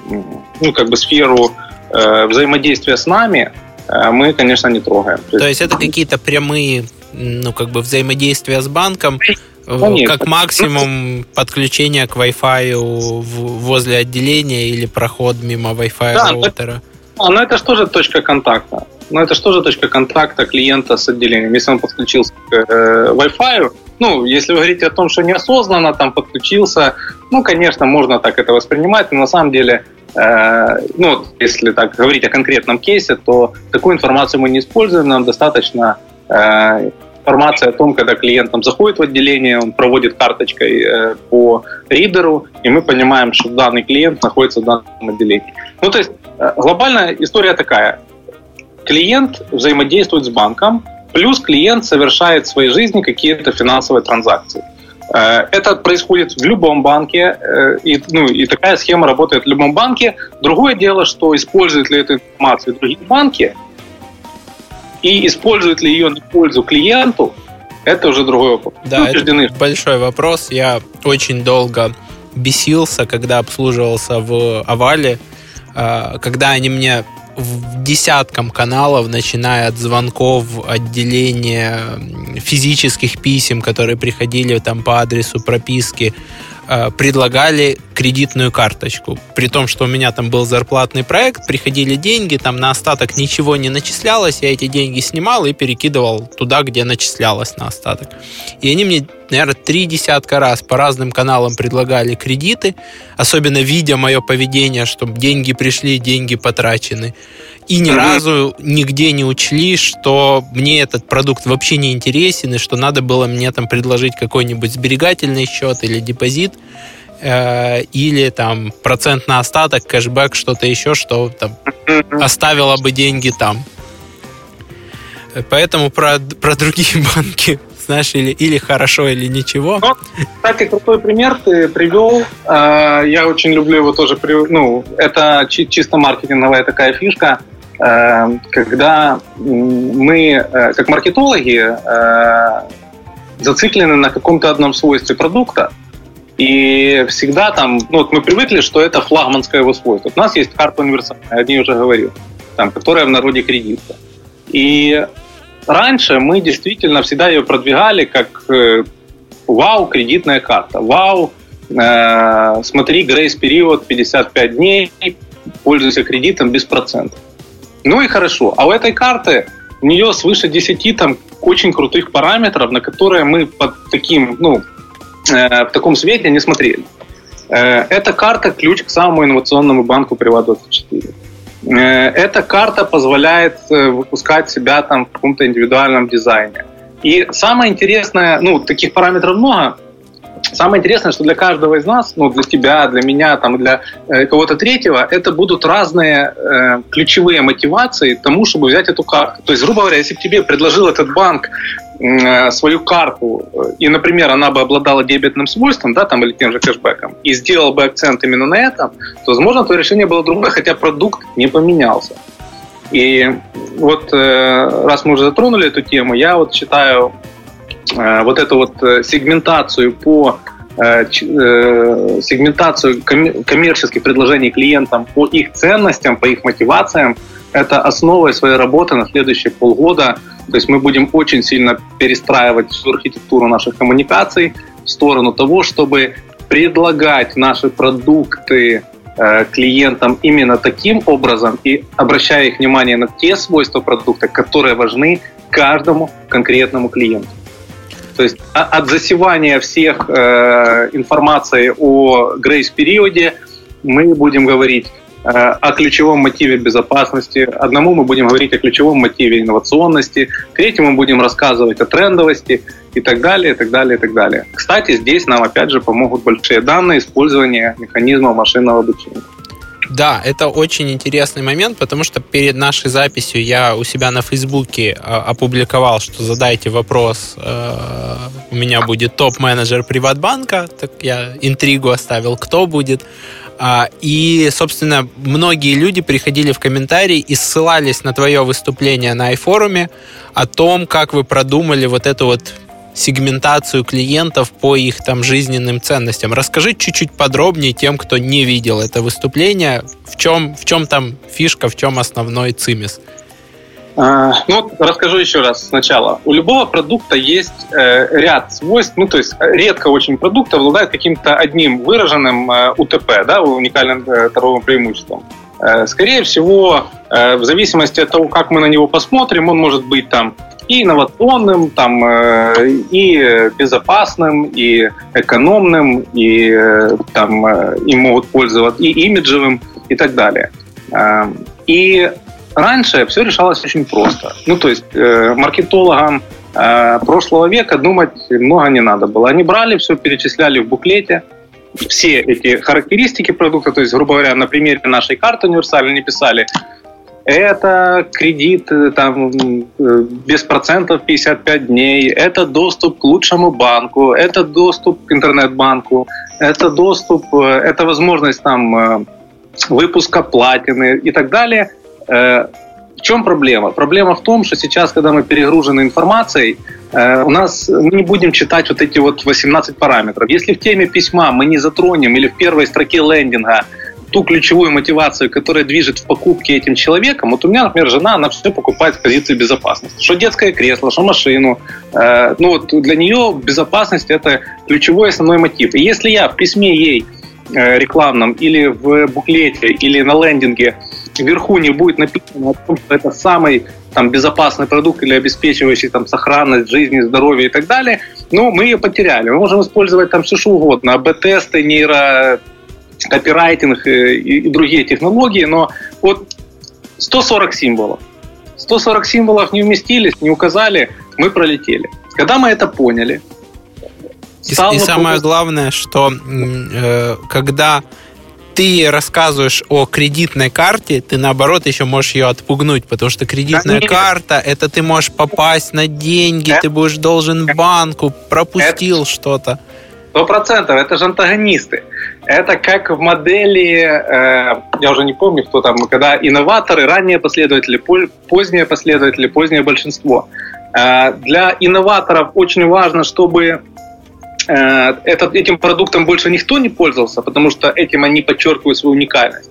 ну, как бы сферу э, взаимодействия с нами, э, мы, конечно, не трогаем. То есть это какие-то прямые ну, как бы взаимодействия с банком, э, Конечно. как максимум подключение к Wi-Fi возле отделения или проход мимо Wi-Fi да, роутера. А, ну это же тоже точка контакта. Ну это же тоже точка контакта клиента с отделением. Если он подключился к э, Wi-Fi, ну, если вы говорите о том, что неосознанно там подключился, ну, конечно, можно так это воспринимать, но на самом деле, э, ну, если так говорить о конкретном кейсе, то такую информацию мы не используем, нам достаточно э, информации о том, когда клиент там заходит в отделение, он проводит карточкой э, по ридеру, и мы понимаем, что данный клиент находится в данном отделении. Ну, то есть э, глобальная история такая. Клиент взаимодействует с банком, Плюс клиент совершает в своей жизни какие-то финансовые транзакции. Э, это происходит в любом банке, и, ну, и такая схема работает в любом банке. Другое дело, что используют ли эту информацию другие банки, и используют ли ее на пользу клиенту, это уже другой опыт. Да, ну, это большой вопрос. Я очень долго бесился, когда обслуживался в Овале, э, когда они мне в десяткам каналов, начиная от звонков, отделения физических писем, которые приходили там по адресу прописки, предлагали кредитную карточку. При том, что у меня там был зарплатный проект, приходили деньги, там на остаток ничего не начислялось, я эти деньги снимал и перекидывал туда, где начислялось на остаток. И они мне, наверное, три десятка раз по разным каналам предлагали кредиты, особенно видя мое поведение, что деньги пришли, деньги потрачены и ни mm-hmm. разу нигде не учли, что мне этот продукт вообще не интересен, и что надо было мне там предложить какой-нибудь сберегательный счет или депозит, э, или там процент на остаток, кэшбэк, что-то еще, что там mm-hmm. оставило бы деньги там. Поэтому про, про другие <laughs> банки знаешь, или, или хорошо, или ничего. Ну, кстати, крутой пример ты привел. Э, я очень люблю его тоже. Ну, это чисто маркетинговая такая фишка. Когда мы, как маркетологи, зациклены на каком-то одном свойстве продукта, и всегда там, ну вот мы привыкли, что это флагманское его свойство. У нас есть карта универсальная, о ней уже говорил, там, которая в народе кредитка. И раньше мы действительно всегда ее продвигали как э, вау, кредитная карта, вау, э, смотри, грейс-период 55 дней, пользуйся кредитом без процентов. Ну и хорошо. А у этой карты у нее свыше 10 там очень крутых параметров, на которые мы под таким, ну, э, в таком свете не смотрели. Э, эта карта ключ к самому инновационному банку Приват24. Э, эта карта позволяет э, выпускать себя там в каком-то индивидуальном дизайне. И самое интересное, ну, таких параметров много, Самое интересное, что для каждого из нас, ну, для тебя, для меня, там, для э, кого-то третьего, это будут разные э, ключевые мотивации тому, чтобы взять эту карту. То есть, грубо говоря, если бы тебе предложил этот банк э, свою карту, э, и, например, она бы обладала дебетным свойством, да, там, или тем же кэшбэком, и сделал бы акцент именно на этом, то, возможно, твое решение было другое, хотя продукт не поменялся. И вот э, раз мы уже затронули эту тему, я вот считаю вот эту вот э, сегментацию по э, сегментацию коммерческих предложений клиентам по их ценностям, по их мотивациям, это основой своей работы на следующие полгода. То есть мы будем очень сильно перестраивать всю архитектуру наших коммуникаций в сторону того, чтобы предлагать наши продукты клиентам именно таким образом и обращая их внимание на те свойства продукта, которые важны каждому конкретному клиенту. То есть от засевания всех э, информации о грейс-периоде мы будем говорить о ключевом мотиве безопасности, одному мы будем говорить о ключевом мотиве инновационности, третьему мы будем рассказывать о трендовости и так далее, и так далее, и так далее. Кстати, здесь нам опять же помогут большие данные, использование механизма машинного обучения. Да, это очень интересный момент, потому что перед нашей записью я у себя на Фейсбуке э, опубликовал, что задайте вопрос, э, у меня будет топ-менеджер Приватбанка, так я интригу оставил, кто будет. А, и, собственно, многие люди приходили в комментарии и ссылались на твое выступление на iForum о том, как вы продумали вот эту вот сегментацию клиентов по их там жизненным ценностям. Расскажи чуть-чуть подробнее тем, кто не видел это выступление, в чем, в чем там фишка, в чем основной цимис. А, ну, расскажу еще раз сначала. У любого продукта есть э, ряд свойств, ну, то есть редко очень продукт обладает каким-то одним выраженным э, УТП, да, уникальным э, торговым преимуществом. Э, скорее всего, э, в зависимости от того, как мы на него посмотрим, он может быть там и инновационным, там, э, и безопасным, и экономным, и там им могут пользоваться, и имиджевым, и так далее. И раньше все решалось очень просто. Ну, то есть маркетологам прошлого века думать много не надо было. Они брали все, перечисляли в буклете, все эти характеристики продукта, то есть, грубо говоря, на примере нашей карты универсальной писали, это кредит э, там, э, без процентов 55 дней, это доступ к лучшему банку, это доступ к интернет-банку, это доступ, э, это возможность там, выпуска платины и так далее. В чем проблема? Проблема в том, что сейчас, когда мы перегружены информацией, у нас мы не будем читать вот эти вот 18 параметров. Если в теме письма мы не затронем или в первой строке лендинга ту ключевую мотивацию, которая движет в покупке этим человеком. Вот у меня, например, жена, она все покупает с позиции безопасности. Что детское кресло, что машину. Э, ну вот для нее безопасность это ключевой основной мотив. И если я в письме ей э, рекламном или в буклете или на лендинге вверху не будет написано о том, что это самый там, безопасный продукт или обеспечивающий там, сохранность жизни, здоровья и так далее, ну, мы ее потеряли. Мы можем использовать там все что угодно, АБ-тесты, нейро копирайтинг и, и другие технологии, но вот 140 символов. 140 символов не вместились, не указали, мы пролетели. Когда мы это поняли... И, и самое главное, что э, когда ты рассказываешь о кредитной карте, ты наоборот еще можешь ее отпугнуть, потому что кредитная да, карта это ты можешь попасть на деньги, это, ты будешь должен банку, пропустил что-то. Сто процентов, это же антагонисты. Это как в модели, э, я уже не помню, кто там, когда инноваторы, ранние последователи, поздние последователи, позднее большинство. Э, для инноваторов очень важно, чтобы этот, этим продуктом больше никто не пользовался, потому что этим они подчеркивают свою уникальность.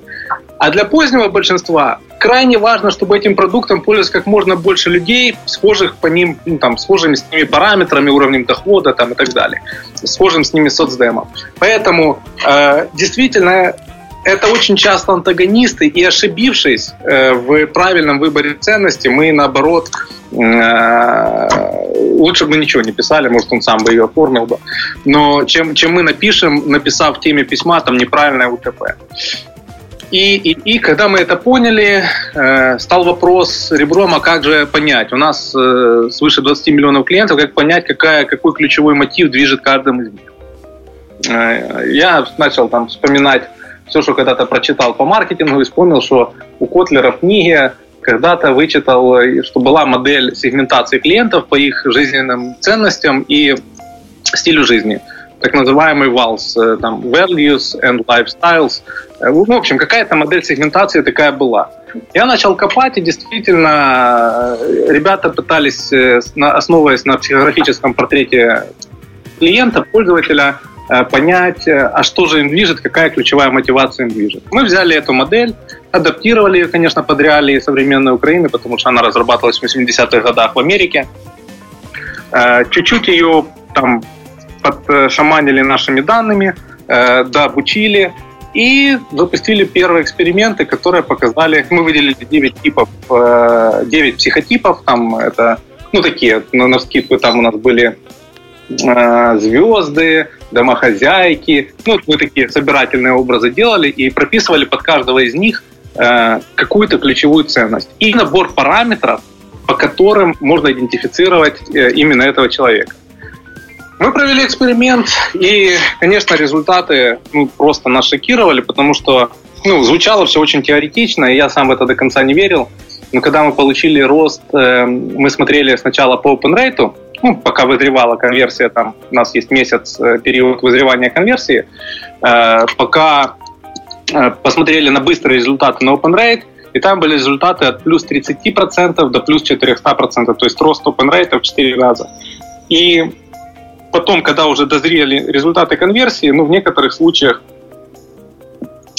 А для позднего большинства крайне важно, чтобы этим продуктом пользовалось как можно больше людей, схожих по ним, ну, там, схожими с ними параметрами, уровнем дохода там, и так далее, схожим с ними соцдемом. Поэтому э, действительно это очень часто антагонисты, и ошибившись э, в правильном выборе ценностей, мы наоборот э, лучше бы ничего не писали, может, он сам бы ее оформил бы. Но чем, чем мы напишем, написав в теме письма, там неправильное УТП. И, и, и когда мы это поняли, э, стал вопрос ребром, а как же понять? У нас э, свыше 20 миллионов клиентов, как понять, какая, какой ключевой мотив движет каждым из них? Э, я начал там вспоминать все, что когда-то прочитал по маркетингу, и вспомнил, что у Котлера в когда-то вычитал, что была модель сегментации клиентов по их жизненным ценностям и стилю жизни – так называемый валс, э, там, values and lifestyles. Э, в общем, какая-то модель сегментации такая была. Я начал копать, и действительно э, ребята пытались, основываясь на психографическом портрете клиента, пользователя, понять, а что же им движет, какая ключевая мотивация им движет. Мы взяли эту модель, адаптировали ее, конечно, под реалии современной Украины, потому что она разрабатывалась в 80-х годах в Америке. Чуть-чуть ее там подшаманили нашими данными, э, дообучили и запустили первые эксперименты, которые показали, мы выделили 9 типов, 9 э, психотипов, там это, ну такие, на, на скидку там у нас были э, звезды, домохозяйки. Ну, мы такие собирательные образы делали и прописывали под каждого из них э, какую-то ключевую ценность. И набор параметров, по которым можно идентифицировать э, именно этого человека. Мы провели эксперимент, и, конечно, результаты ну, просто нас шокировали, потому что ну, звучало все очень теоретично, и я сам в это до конца не верил. Но когда мы получили рост, э, мы смотрели сначала по open rate, ну, пока вызревала конверсия, там у нас есть месяц, э, период вызревания конверсии, э, пока посмотрели на быстрые результаты на open rate, и там были результаты от плюс 30% до плюс 400%, то есть рост open rate в 4 раза. И потом, когда уже дозрели результаты конверсии, ну, в некоторых случаях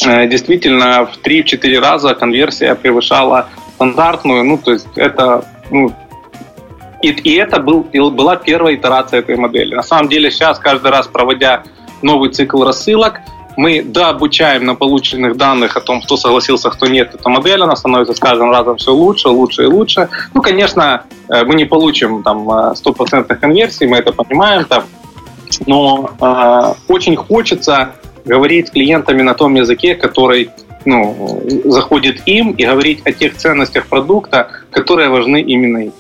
действительно в 3-4 раза конверсия превышала стандартную, ну, то есть это, ну, и, и это был, была первая итерация этой модели. На самом деле сейчас, каждый раз проводя новый цикл рассылок, мы дообучаем на полученных данных о том, кто согласился, кто нет, эта модель, она становится с каждым разом все лучше, лучше и лучше. Ну, конечно, э, мы не получим там э, стопроцентных конверсий, мы это понимаем, там, но э, очень хочется говорить с клиентами на том языке, который ну, заходит им и говорить о тех ценностях продукта, которые важны именно им.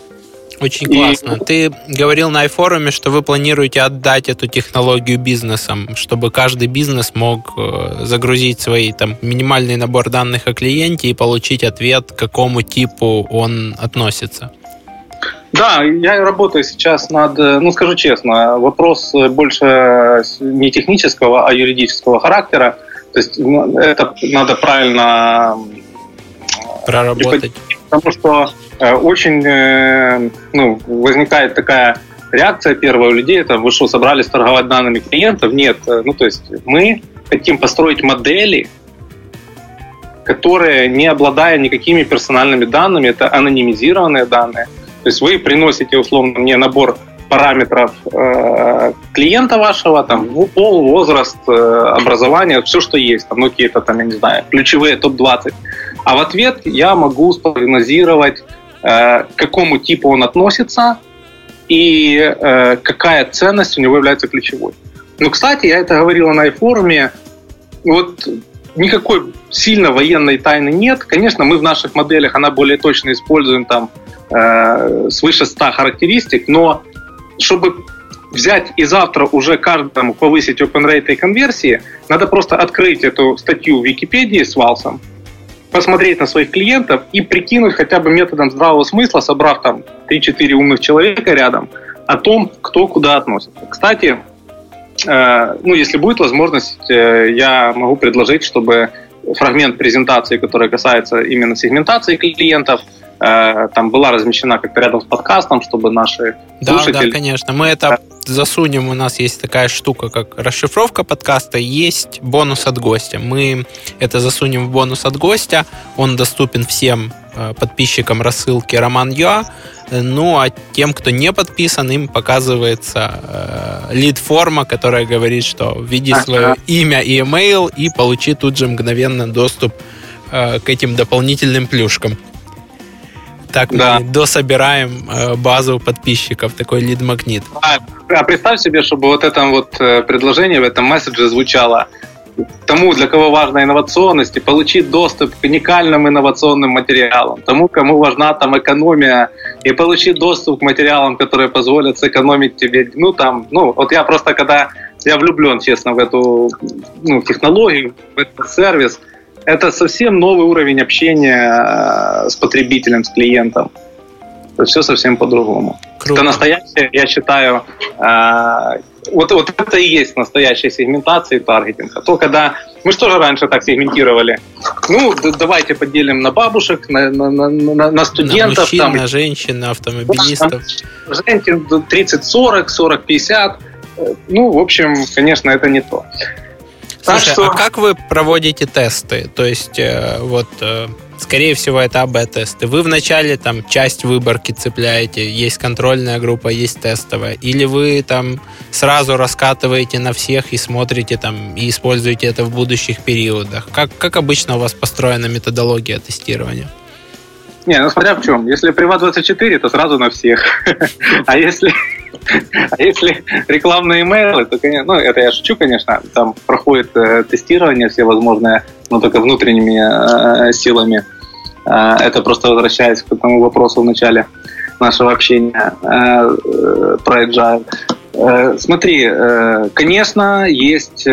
Очень классно. И... Ты говорил на iForum, что вы планируете отдать эту технологию бизнесам, чтобы каждый бизнес мог э, загрузить свой там минимальный набор данных о клиенте и получить ответ, к какому типу он относится. Да, я работаю сейчас над, э, ну скажу честно, вопрос больше не технического, а юридического характера. То есть это надо правильно э, проработать. Потому что э, очень э, ну, возникает такая реакция первая у людей, это вы что, собрались торговать данными клиентов? Нет. Ну, то есть мы хотим построить модели, которые, не обладая никакими персональными данными, это анонимизированные данные. То есть вы приносите, условно, мне набор параметров э, клиента вашего, там, пол, возраст, э, образование, все, что есть, там, ну, какие-то там, я не знаю, ключевые топ-20. А в ответ я могу спрогнозировать, э, к какому типу он относится и э, какая ценность у него является ключевой. Ну, кстати, я это говорил на форуме, вот никакой сильно военной тайны нет. Конечно, мы в наших моделях, она более точно используем там э, свыше 100 характеристик, но чтобы взять и завтра уже каждому повысить open rate и конверсии, надо просто открыть эту статью в Википедии с Валсом, посмотреть на своих клиентов и прикинуть хотя бы методом здравого смысла, собрав там 3-4 умных человека рядом, о том, кто куда относится. Кстати, э, ну, если будет возможность, э, я могу предложить, чтобы фрагмент презентации, который касается именно сегментации клиентов, Э, там была размещена как-то рядом с подкастом, чтобы наши да, слушатели... Да, конечно. Мы это засунем. У нас есть такая штука, как расшифровка подкаста. Есть бонус от гостя. Мы это засунем в бонус от гостя. Он доступен всем э, подписчикам рассылки Роман Юа. Ну, а тем, кто не подписан, им показывается э, лид-форма, которая говорит, что введи свое имя и email и получи тут же мгновенно доступ э, к этим дополнительным плюшкам. Так да. мы дособираем э, базу подписчиков, такой лид-магнит. А, а представь себе, чтобы вот это вот э, предложение в этом месседже звучало тому, для кого важна инновационность, и получить доступ к уникальным инновационным материалам, тому, кому важна там экономия, и получить доступ к материалам, которые позволят сэкономить тебе, ну там, ну вот я просто когда я влюблен, честно, в эту ну, технологию, в этот сервис, это совсем новый уровень общения э, с потребителем, с клиентом. Это все совсем по-другому. Это настоящее, я считаю, э, вот, вот это и есть настоящая сегментация и таргетинг. А то, когда мы же раньше так сегментировали? Ну, давайте поделим на бабушек, на, на, на, на студентов. На мужчин, там, на женщин, на автомобилистов. Женщин 30-40, 40-50. Ну, в общем, конечно, это не то. Слушай, что... а как вы проводите тесты? То есть, э, вот, э, скорее всего, это АБ-тесты. Вы вначале там часть выборки цепляете, есть контрольная группа, есть тестовая, или вы там сразу раскатываете на всех и смотрите там и используете это в будущих периодах? Как, как обычно у вас построена методология тестирования? Не, ну смотря в чем. Если Privat 24, то сразу на всех. А если А если рекламные имейлы, то, конечно, ну, это я шучу, конечно, там проходит э, тестирование все возможные, но только внутренними э, силами. Э, это просто возвращаясь к тому вопросу в начале нашего общения про agile. Смотри, конечно, есть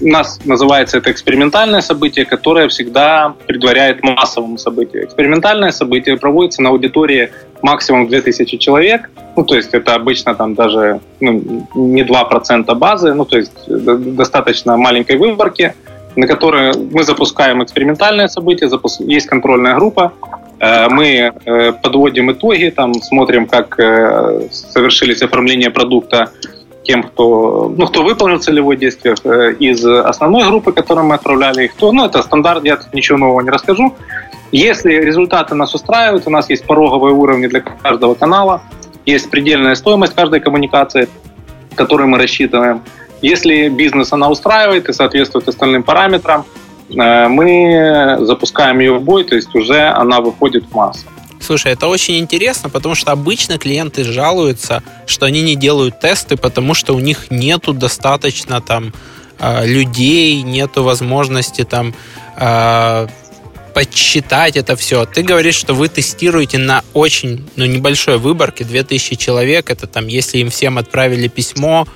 у нас называется это экспериментальное событие, которое всегда предваряет массовому событию. Экспериментальное событие проводится на аудитории максимум 2000 человек, ну, то есть это обычно там даже ну, не 2% базы, ну, то есть достаточно маленькой выборки, на которой мы запускаем экспериментальное событие, запуск... есть контрольная группа, Э, мы э, подводим итоги, там смотрим, как э, совершились оформление продукта тем, кто, ну, кто выполнил целевое действие из основной группы, которую мы отправляли, и кто, ну, это стандарт, я тут ничего нового не расскажу. Если результаты нас устраивают, у нас есть пороговые уровни для каждого канала, есть предельная стоимость каждой коммуникации, которую мы рассчитываем. Если бизнес она устраивает и соответствует остальным параметрам, Э, мы запускаем ее в бой, то есть уже она выходит в массу. Слушай, это очень интересно, потому что обычно клиенты жалуются, что они не делают тесты, потому что у них нету достаточно там э, людей, нету возможности там э, подсчитать это все. Ты говоришь, что вы тестируете на очень ну, небольшой выборке, 2000 человек, это там, если им всем отправили письмо,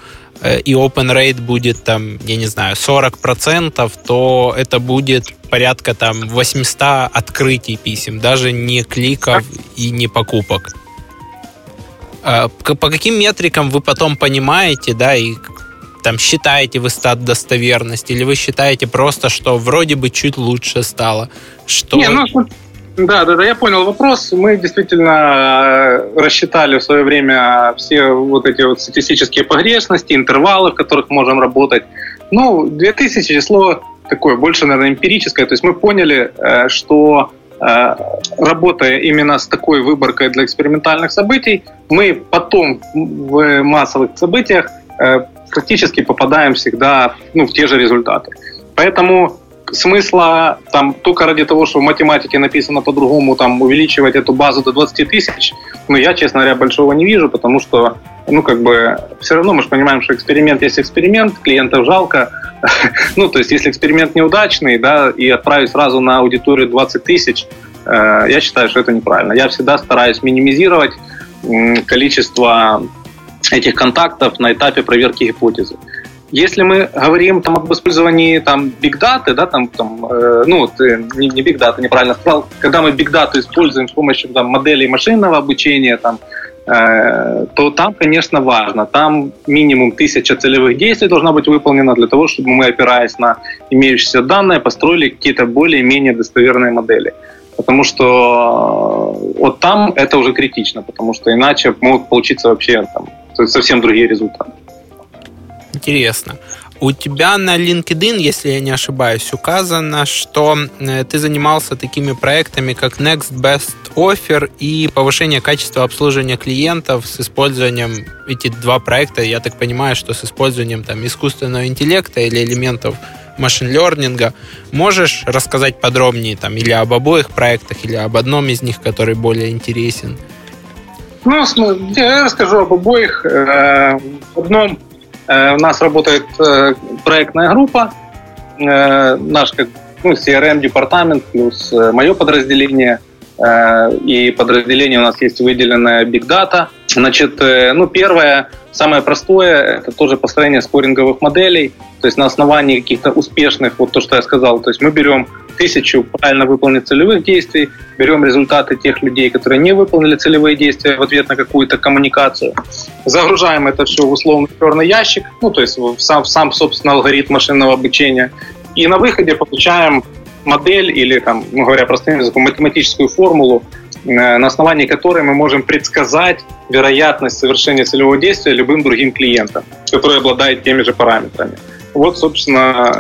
Э, и open rate будет там, я не знаю, 40%, то это будет порядка там 800 открытий писем, даже не кликов и не покупок. А, по каким метрикам вы потом понимаете, да, и там считаете вы стат достоверности, или вы считаете просто, что вроде бы чуть лучше стало? Что... Не, ну, да, да, да, я понял вопрос. Мы действительно э, рассчитали в свое время все вот эти вот статистические погрешности, интервалы, в которых можем работать. Ну, 2000 число такое, больше, наверное, эмпирическое. То есть мы поняли, э, что э, работая именно с такой выборкой для экспериментальных событий, мы потом в массовых событиях практически попадаем всегда ну, в те же результаты. Поэтому смысла там только ради того, что в математике написано по-другому, там увеличивать эту базу до 20 тысяч, ну, я, честно говоря, большого не вижу, потому что, ну, как бы, все равно мы же понимаем, что эксперимент есть эксперимент, клиентов жалко. <laughs> ну, то есть, если эксперимент неудачный, да, и отправить сразу на аудиторию 20 тысяч, э, я считаю, что это неправильно. Я всегда стараюсь минимизировать количество этих контактов на этапе проверки гипотезы. Если мы говорим там, об использовании там, big data, да, там, там, э, ну, ты, не, не big data, неправильно сказал, когда мы big data используем с помощью там, моделей машинного обучения, там, э, то там, конечно, важно. Там минимум тысяча целевых действий должна быть выполнена для того, чтобы мы, опираясь на имеющиеся данные, построили какие-то более-менее достоверные модели. Потому что э, вот там это уже критично, потому что иначе могут получиться вообще там, совсем другие результаты. Интересно. У тебя на LinkedIn, если я не ошибаюсь, указано, что э, ты занимался такими проектами, как Next Best Offer и повышение качества обслуживания клиентов с использованием эти два проекта, я так понимаю, что с использованием там искусственного интеллекта или элементов машин-лернинга. Можешь рассказать подробнее там или об обоих проектах, или об одном из них, который более интересен? Ну, я расскажу об обоих. Э, в одном Э, у нас работает э, проектная группа, наш как ну, CRM-департамент плюс мое подразделение. И подразделение у нас есть выделенное Big Data. Значит, ну, первое, самое простое, это тоже построение скоринговых моделей. То есть на основании каких-то успешных, вот то, что я сказал, то есть мы берем тысячу правильно выполненных целевых действий, берем результаты тех людей, которые не выполнили целевые действия в ответ на какую-то коммуникацию, загружаем это все в условный черный ящик, ну, то есть в сам, в сам собственно, алгоритм машинного обучения, и на выходе получаем модель или, там, ну, говоря простым языком, математическую формулу, э, на основании которой мы можем предсказать вероятность совершения целевого действия любым другим клиентам, который обладает теми же параметрами. Вот, собственно,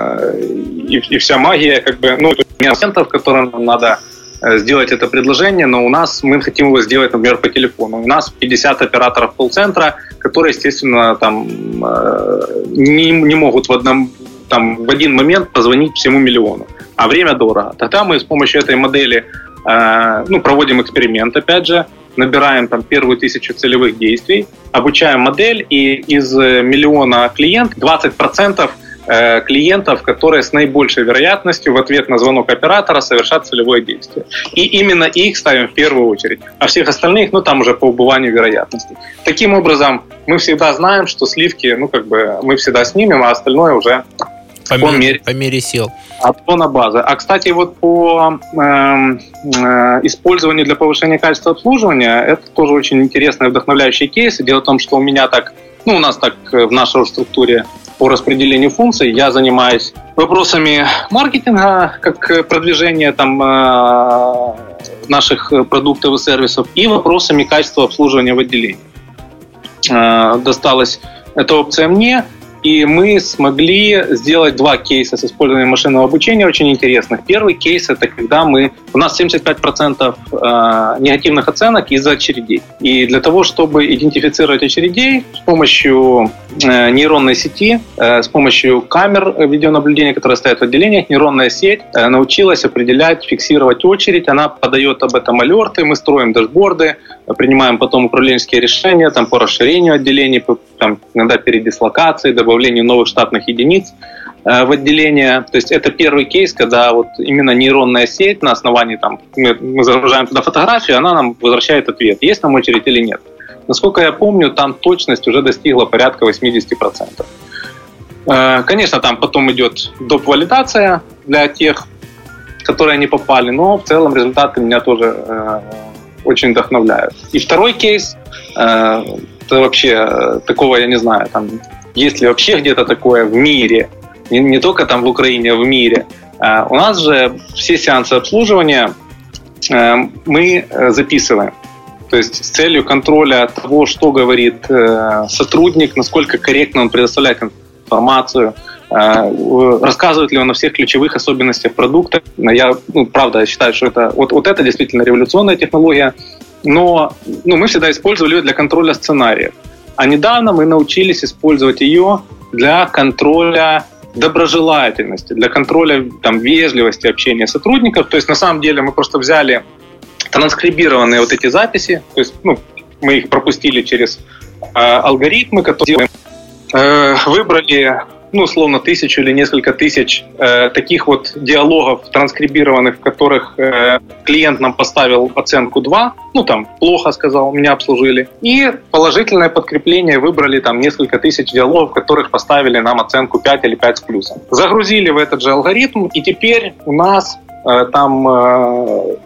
и, и вся магия, как бы, ну, моментов, которым нам надо э, сделать это предложение, но у нас мы хотим его сделать, например, по телефону. У нас 50 операторов колл-центра, которые, естественно, там э, не, не могут в одном там в один момент позвонить всему миллиону, а время дорого. Тогда мы с помощью этой модели э, ну, проводим эксперимент, опять же, набираем там первую тысячу целевых действий, обучаем модель, и из миллиона клиентов 20% Э, клиентов, которые с наибольшей вероятностью в ответ на звонок оператора совершат целевое действие. И именно их ставим в первую очередь. А всех остальных, ну, там уже по убыванию вероятности. Таким образом, мы всегда знаем, что сливки, ну, как бы, мы всегда снимем, а остальное уже по, по, мере, по мере сил. От базы. А, кстати, вот по э, э, использованию для повышения качества обслуживания, это тоже очень интересный вдохновляющий кейс. Дело в том, что у меня так, ну, у нас так в нашей структуре по распределению функций. Я занимаюсь вопросами маркетинга, как продвижение там, э, наших продуктов и сервисов, и вопросами качества обслуживания в отделении. Э, досталась эта опция мне. И мы смогли сделать два кейса с использованием машинного обучения очень интересных. Первый кейс – это когда мы... У нас 75% э, негативных оценок из-за очередей. И для того, чтобы идентифицировать очередей с помощью э, нейронной сети, э, с помощью камер видеонаблюдения, которые стоят в отделениях, нейронная сеть научилась определять, фиксировать очередь. Она подает об этом алерты, мы строим дашборды, принимаем потом управленческие решения там, по расширению отделений, по, там, иногда передислокации, добавлению новых штатных единиц э, в отделение. То есть это первый кейс, когда вот именно нейронная сеть на основании, там, мы, загружаем туда фотографию, она нам возвращает ответ, есть там очередь или нет. Насколько я помню, там точность уже достигла порядка 80%. Э, конечно, там потом идет доп. валидация для тех, которые не попали, но в целом результаты меня тоже э, очень вдохновляют. И второй кейс, это вообще такого я не знаю, там, есть ли вообще где-то такое в мире, не, не только там в Украине, а в мире. Э, у нас же все сеансы обслуживания мы записываем. То есть с целью контроля того, что говорит сотрудник, насколько корректно он предоставляет информацию, Э, рассказывает ли он о всех ключевых особенностях продукта. Я, ну, правда, считаю, что это вот, вот это действительно революционная технология, но ну, мы всегда использовали ее для контроля сценариев. А недавно мы научились использовать ее для контроля доброжелательности, для контроля там, вежливости общения сотрудников. То есть на самом деле мы просто взяли транскрибированные вот эти записи, то есть ну, мы их пропустили через э, алгоритмы, которые э, выбрали ну, условно, тысячу или несколько тысяч э, таких вот диалогов, транскрибированных, в которых э, клиент нам поставил оценку 2, ну, там, плохо сказал, меня обслужили, и положительное подкрепление выбрали там несколько тысяч диалогов, в которых поставили нам оценку 5 или 5 с плюсом. Загрузили в этот же алгоритм, и теперь у нас э, там э,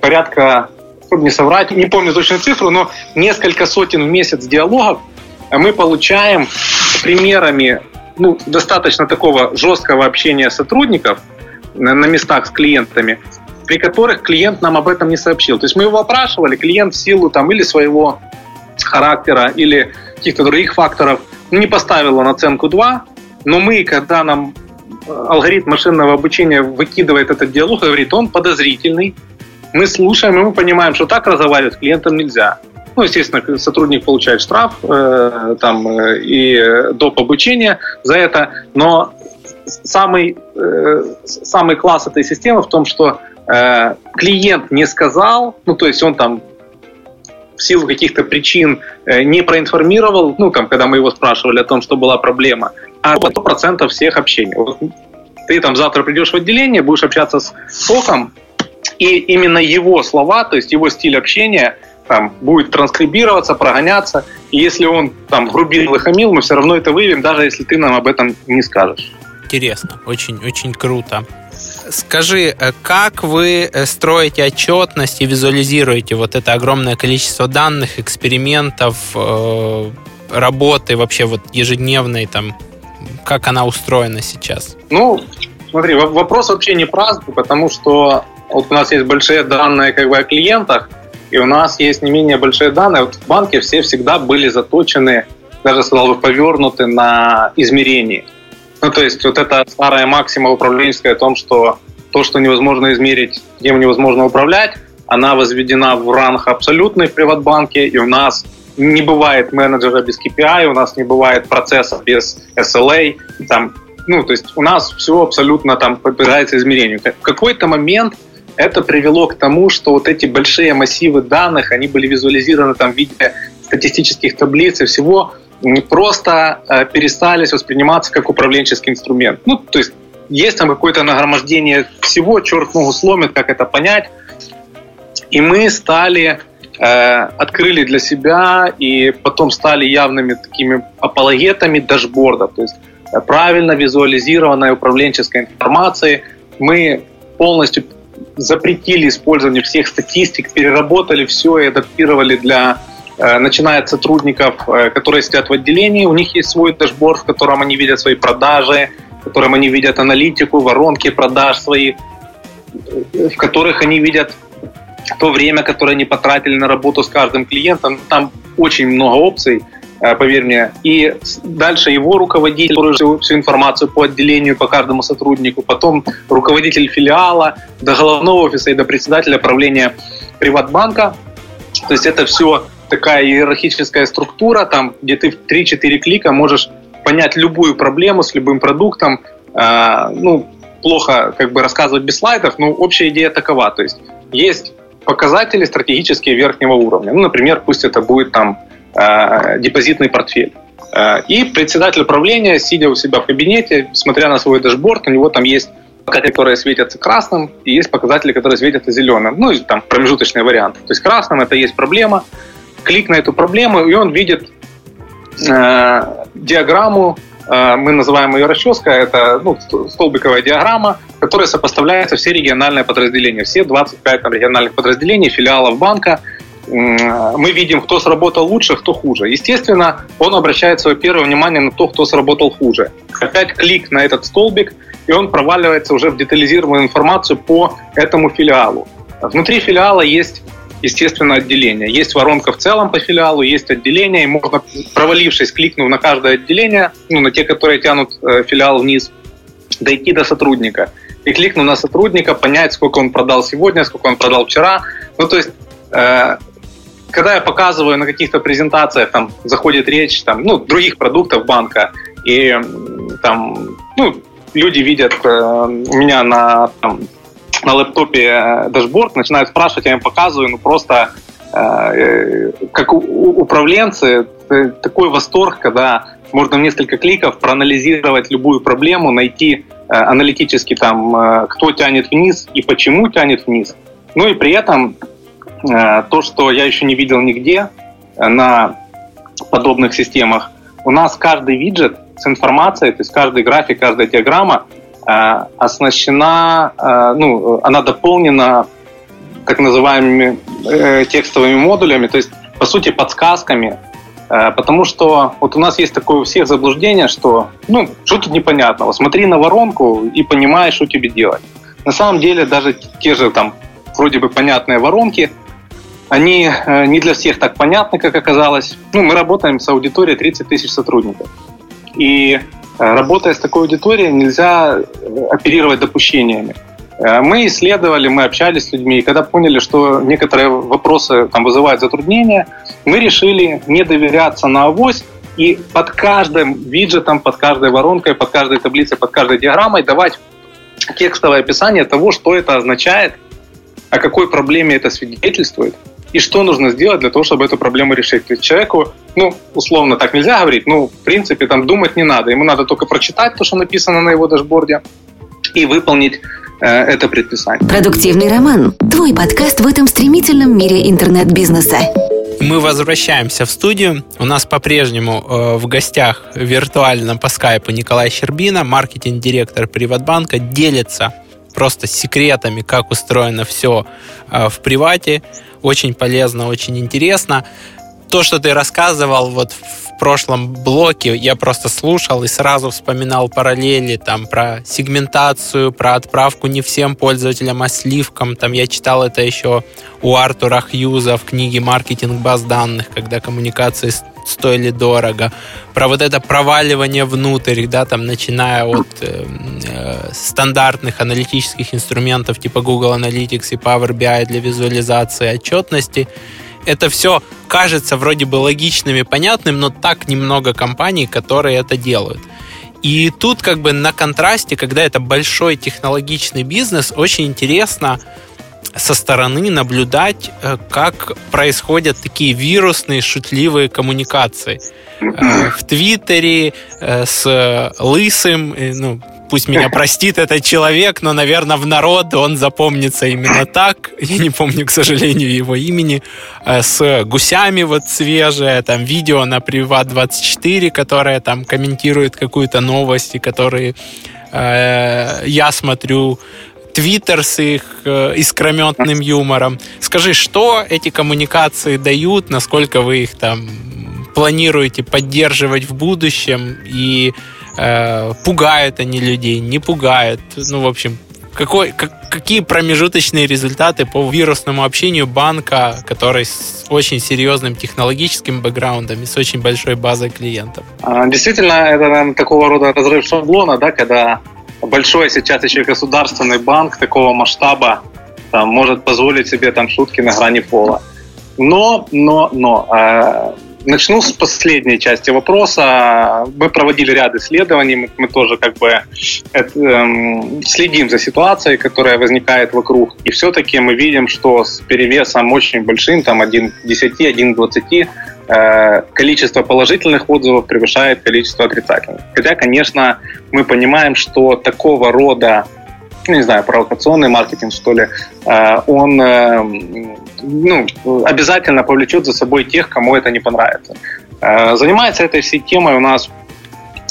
порядка, чтобы не соврать, не помню точную цифру, но несколько сотен в месяц диалогов мы получаем примерами ну, достаточно такого жесткого общения сотрудников на, местах с клиентами, при которых клиент нам об этом не сообщил. То есть мы его опрашивали, клиент в силу там или своего характера, или каких-то других факторов не поставил он оценку 2, но мы, когда нам э, алгоритм машинного обучения выкидывает этот диалог, говорит, он подозрительный, мы слушаем, и мы понимаем, что так разговаривать с клиентом нельзя. Ну, естественно, сотрудник получает штраф э, там, э, и доп. обучения за это, но самый, э, самый класс этой системы в том, что э, клиент не сказал, ну, то есть он там в силу каких-то причин э, не проинформировал, ну, там, когда мы его спрашивали о том, что была проблема, а 100% всех общений. Вот ты там завтра придешь в отделение, будешь общаться с соком, и именно его слова, то есть его стиль общения – там будет транскрибироваться, прогоняться. И если он там грубил и хамил, мы все равно это выявим, даже если ты нам об этом не скажешь. Интересно, очень, очень круто. Скажи, э, как вы э, строите отчетность и визуализируете вот это огромное количество данных, экспериментов, э, работы вообще вот ежедневной там, как она устроена сейчас? Ну, смотри, вопрос вообще не праздный, потому что вот у нас есть большие данные как бы о клиентах, и у нас есть не менее большие данные. Вот в банке все всегда были заточены, даже сказал бы, повернуты на измерение. Ну, то есть вот эта старая максима управленческая о том, что то, что невозможно измерить, тем невозможно управлять, она возведена в ранг абсолютный в приватбанке, и у нас не бывает менеджера без KPI, у нас не бывает процесса без SLA, там, ну, то есть у нас все абсолютно там подбирается измерению. В какой-то момент это привело к тому, что вот эти большие массивы данных, они были визуализированы там в виде статистических таблиц и всего, просто э, перестали восприниматься как управленческий инструмент. Ну, то есть есть там какое-то нагромождение всего, черт ногу сломит, как это понять. И мы стали, э, открыли для себя и потом стали явными такими апологетами дашборда. То есть э, правильно визуализированная управленческая информация. Мы полностью запретили использование всех статистик, переработали все и адаптировали для э, начиная от сотрудников, э, которые сидят в отделении, у них есть свой дашборд, в котором они видят свои продажи, в котором они видят аналитику, воронки продаж свои, в которых они видят то время, которое они потратили на работу с каждым клиентом. Там очень много опций, поверь мне. И дальше его руководитель, который всю, всю информацию по отделению, по каждому сотруднику, потом руководитель филиала, до головного офиса и до председателя правления Приватбанка. То есть это все такая иерархическая структура, там, где ты в 3-4 клика можешь понять любую проблему с любым продуктом. Э, ну, плохо как бы рассказывать без слайдов, но общая идея такова. То есть есть показатели стратегические верхнего уровня. Ну, например, пусть это будет там э, депозитный портфель. Э, и председатель управления, сидя у себя в кабинете, смотря на свой дашборд, у него там есть показатели, которые светятся красным, и есть показатели, которые светятся зеленым. Ну, и там промежуточный вариант. То есть красным это есть проблема, клик на эту проблему, и он видит э, диаграмму Э, мы называем ее расческа, это ну, столбиковая диаграмма, которая сопоставляется все региональные подразделения, все 25 там, региональных подразделений, филиалов банка. Мы видим, кто сработал лучше, кто хуже. Естественно, он обращает свое первое внимание на то, кто сработал хуже. Опять клик на этот столбик, и он проваливается уже в детализированную информацию по этому филиалу. Внутри филиала есть естественно, отделение. Есть воронка в целом по филиалу, есть отделение, и можно, провалившись, кликнув на каждое отделение, ну, на те, которые тянут э, филиал вниз, дойти до сотрудника. И кликнув на сотрудника, понять, сколько он продал сегодня, сколько он продал вчера. Ну, то есть, э, когда я показываю на каких-то презентациях, там, заходит речь, там, ну, других продуктов банка, и там, ну, люди видят э, у меня на там, на лэптопе э, дашборд, начинают спрашивать, я им показываю, ну просто э, э как управленцы, такой восторг, когда можно в несколько кликов проанализировать любую проблему, найти э, аналитически там, э, кто тянет вниз и почему тянет вниз. Ну и при этом э, то, что я еще не видел нигде э, на подобных системах, у нас каждый виджет с информацией, то есть каждый график, каждая диаграмма Э, оснащена, э, ну, она дополнена так называемыми э, текстовыми модулями, то есть, по сути, подсказками, потому что вот у нас есть такое у всех заблуждение, что, ну, что тут непонятного, смотри на воронку и понимаешь, что тебе делать. На самом деле, даже те же там вроде бы понятные воронки, они не для всех так понятны, как оказалось. Ну, мы работаем с аудиторией 30 тысяч сотрудников. И Э, работая с такой аудиторией, нельзя э, оперировать допущениями. Э, мы исследовали, мы общались с людьми, и когда поняли, что некоторые вопросы там, вызывают затруднения, мы решили не доверяться на авось и под каждым виджетом, под каждой воронкой, под каждой таблицей, под каждой диаграммой давать текстовое описание того, что это означает, о какой проблеме это свидетельствует – и что нужно сделать для того, чтобы эту проблему решить. То есть человеку, ну, условно так нельзя говорить, ну, в принципе, там думать не надо. Ему надо только прочитать то, что написано на его дашборде, и выполнить э, это предписание. Продуктивный роман. Твой подкаст в этом стремительном мире интернет-бизнеса. Мы возвращаемся в студию. У нас по-прежнему э, в гостях виртуально по скайпу Николай Щербина, маркетинг-директор Приватбанка, делится просто секретами, как устроено все э, в привате. Очень полезно, очень интересно. То, что ты рассказывал вот в прошлом блоке, я просто слушал и сразу вспоминал параллели там про сегментацию, про отправку не всем пользователям, а сливкам. Там я читал это еще у Артура Хьюза в книге «Маркетинг баз данных», когда коммуникации стоили дорого, про вот это проваливание внутрь, да, там, начиная от э, э, стандартных аналитических инструментов типа Google Analytics и Power BI для визуализации отчетности, это все кажется вроде бы логичным и понятным, но так немного компаний, которые это делают. И тут как бы на контрасте, когда это большой технологичный бизнес, очень интересно со стороны наблюдать, э, как происходят такие вирусные, шутливые коммуникации. Э, в Твиттере э, с Лысым, ну, пусть меня <laughs> простит этот человек, но, наверное, в народ он запомнится именно так. Я не помню, к сожалению, его имени. С гусями вот свежее, там видео на Приват24, которое там комментирует какую-то новость, и которые э, я смотрю Твиттер с их э, искрометным юмором. Скажи, что эти коммуникации дают, насколько вы их там планируете поддерживать в будущем и э, пугают они людей, не пугают. Ну, в общем, какой, как, какие промежуточные результаты по вирусному общению банка, который с очень серьезным технологическим бэкграундом и с очень большой базой клиентов? А, действительно, это наверное, такого рода разрыв шаблона, да, когда большой сейчас еще государственный банк такого масштаба там, может позволить себе там шутки на грани пола. Но, но, но, э, начну с последней части вопроса. Мы проводили ряд исследований, мы, мы тоже как бы это, э, следим за ситуацией, которая возникает вокруг. И все-таки мы видим, что с перевесом очень большим, там 1 к 10, 1 к 20, Э, количество положительных отзывов превышает количество отрицательных. Хотя, конечно, мы понимаем, что такого рода ну, не знаю, провокационный маркетинг, что ли, э, он э, ну, обязательно повлечет за собой тех, кому это не понравится. Занимается этой всей темой у нас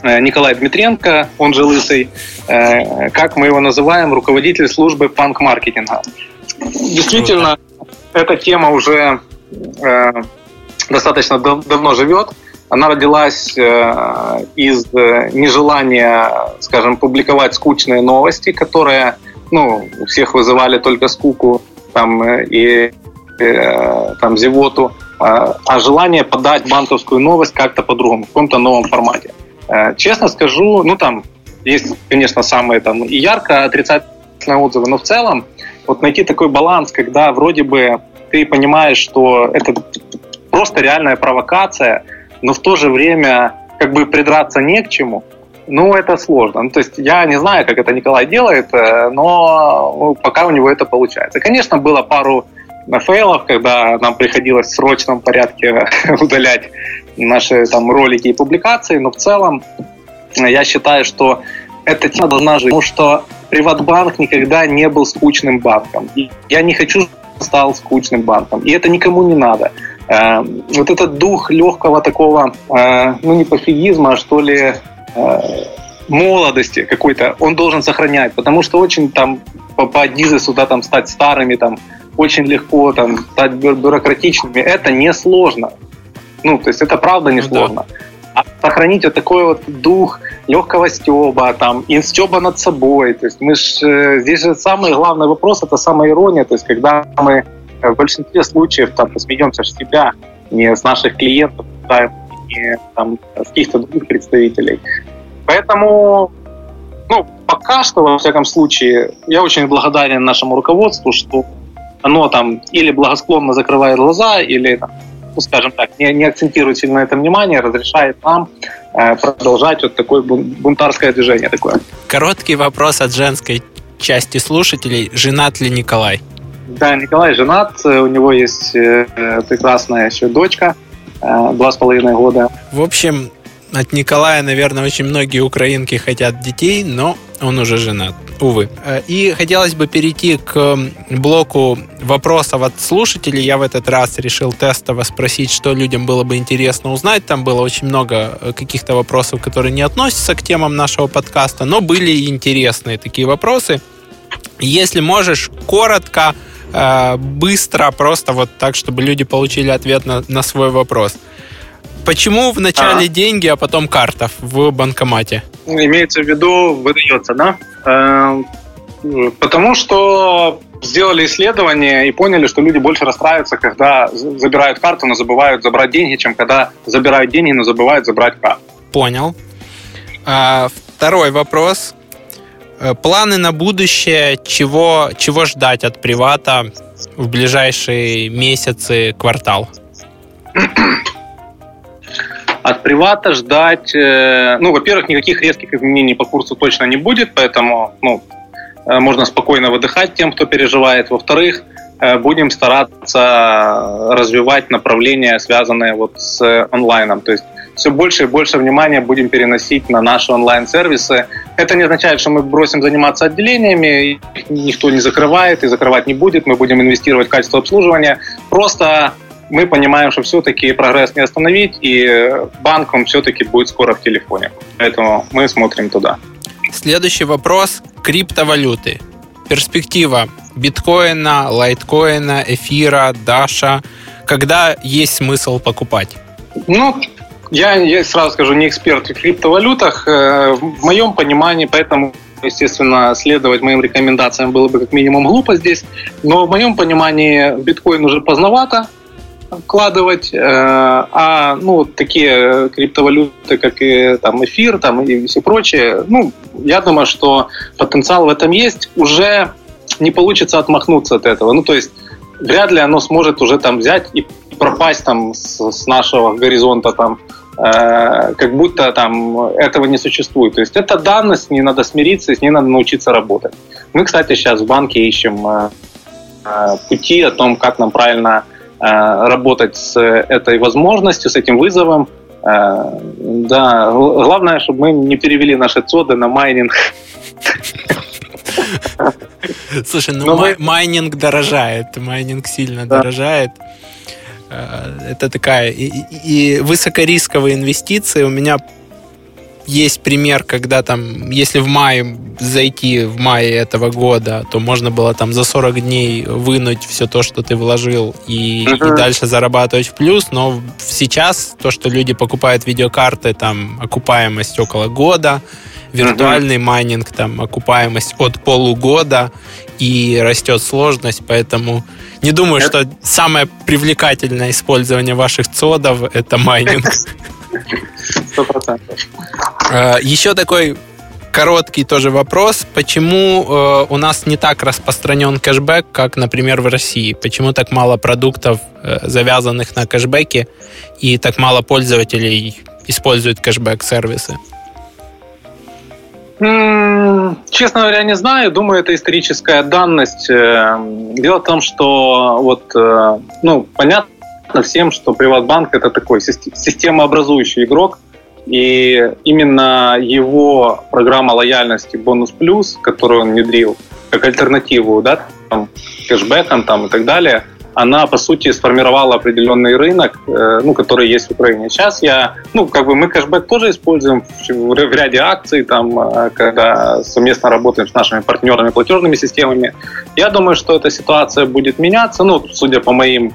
Николай Дмитренко, он же Лысый, как мы его называем, руководитель службы панк-маркетинга. Действительно, эта тема уже достаточно дав- давно живет. Она родилась э, из э, нежелания, скажем, публиковать скучные новости, которые, ну, у всех вызывали только скуку там, э, и э, там зевоту, э, а желание подать банковскую новость как-то по-другому, в каком-то новом формате. Э, честно скажу, ну там есть, конечно, самые там и ярко отрицательные отзывы, но в целом вот найти такой баланс, когда вроде бы ты понимаешь, что это просто реальная провокация, но в то же время как бы придраться не к чему, ну, это сложно. Ну, то есть я не знаю, как это Николай делает, э, но ну, пока у него это получается. Конечно, было пару фейлов, когда нам приходилось в срочном порядке <laughs> удалять наши там ролики и публикации, но в целом я считаю, что эта тема должна жить, потому что Приватбанк никогда не был скучным банком. И я не хочу, чтобы стал скучным банком. И это никому не надо. Э, вот этот дух легкого такого, э, ну не пофигизма, а что ли, э, молодости какой-то, он должен сохранять, потому что очень там по, по Дизесу, да, там стать старыми, там очень легко там стать бюрократичными, это не сложно. Ну, то есть это правда не сложно. Ну, да. А сохранить вот такой вот дух легкого стеба, там, инстеба над собой. То есть мы ж, здесь же самый главный вопрос, это самая ирония, то есть когда мы в большинстве случаев там, смеемся с себя, не с наших клиентов, да, не там, с каких-то других представителей. Поэтому ну, пока что, во всяком случае, я очень благодарен нашему руководству, что оно там или благосклонно закрывает глаза, или, ну, скажем так, не, не акцентирует сильно на этом внимание, разрешает нам э, продолжать вот такое бунтарское движение такое. Короткий вопрос от женской части слушателей. Женат ли Николай? Да, Николай женат, э, у него есть э, прекрасная еще дочка, два с половиной года. В общем, от Николая, наверное, очень многие украинки хотят детей, но он уже женат, увы. И хотелось бы перейти к блоку вопросов от слушателей. Я в этот раз решил тестово спросить, что людям было бы интересно узнать. Там было очень много каких-то вопросов, которые не относятся к темам нашего подкаста, но были интересные такие вопросы. Если можешь, коротко, Э, быстро, просто вот так, чтобы люди получили ответ на, на свой вопрос. Почему вначале а. деньги, а потом карта в банкомате? Имеется в виду, выдается, да? Э, потому что сделали исследование и поняли, что люди больше расстраиваются, когда забирают карту, но забывают забрать деньги, чем когда забирают деньги, но забывают забрать карту. Понял. А, второй вопрос. Э, планы на будущее, чего, чего ждать от привата в ближайшие месяцы, квартал? <clears throat> От привата ждать, э, ну, во-первых, никаких резких изменений по курсу точно не будет, поэтому, ну, можно спокойно выдыхать тем, кто переживает. Во-вторых, будем стараться развивать направления, связанные вот с онлайном. То есть все больше и больше внимания будем переносить на наши онлайн-сервисы. Это не означает, что мы бросим заниматься отделениями, никто не закрывает и закрывать не будет, мы будем инвестировать в качество обслуживания. Просто мы понимаем, что все-таки прогресс не остановить, и банк, он все-таки будет скоро в телефоне. Поэтому мы смотрим туда. Следующий вопрос. Криптовалюты. Перспектива биткоина, лайткоина, эфира, даша. Когда есть смысл покупать? Ну, я, я сразу скажу, не эксперт в криптовалютах. Э, в моем понимании, поэтому естественно, следовать моим рекомендациям было бы как минимум глупо здесь. Но в моем понимании биткоин уже поздновато вкладывать, э, а ну такие криптовалюты, как и там эфир, там и все прочее, ну я думаю, что потенциал в этом есть. Уже не получится отмахнуться от этого. Ну то есть вряд ли оно сможет уже там взять и пропасть там с, с нашего горизонта там Э, как будто там этого не существует. То есть это данность, с ней надо смириться, с ней надо научиться работать. Мы, кстати, сейчас в банке ищем э, э, пути о том, как нам правильно работать с этой возможностью, с этим вызовом. Да, главное, чтобы мы не перевели наши цоды на майнинг. Слушай, ну май- майнинг дорожает, майнинг сильно да. дорожает. Э, это такая и, и высокорисковые инвестиции. У меня есть пример, когда там, если в мае зайти в мае этого года, то можно было там за 40 дней вынуть все то, что ты вложил, и, uh-huh. и дальше зарабатывать в плюс. Но сейчас то, что люди покупают видеокарты, там окупаемость около года, виртуальный uh-huh. майнинг, там окупаемость от полугода, и растет сложность, поэтому не думаю, что самое привлекательное использование ваших цодов – это майнинг. <laughs> Сто процентов. Э, еще такой короткий тоже вопрос. Почему э, у нас не так распространен кэшбэк, как, например, в России? Почему так мало продуктов, э, завязанных на кэшбэке, и так мало пользователей используют кэшбэк-сервисы? Честно говоря, не знаю. Думаю, это историческая данность. Э, дело в том, что вот, э, ну, понятно всем, что Приватбанк это такой системообразующий игрок. И именно его программа лояльности Бонус Плюс, которую он внедрил, как альтернативу, да, там, кэшбэкам там, и так далее, она, по сути, сформировала определенный рынок, э, ну, который есть в Украине. Сейчас я, ну, как бы мы кэшбэк тоже используем в, ряде акций, там, э, когда совместно работаем с нашими партнерами, платежными системами. Я думаю, что эта ситуация будет меняться, ну, судя по моим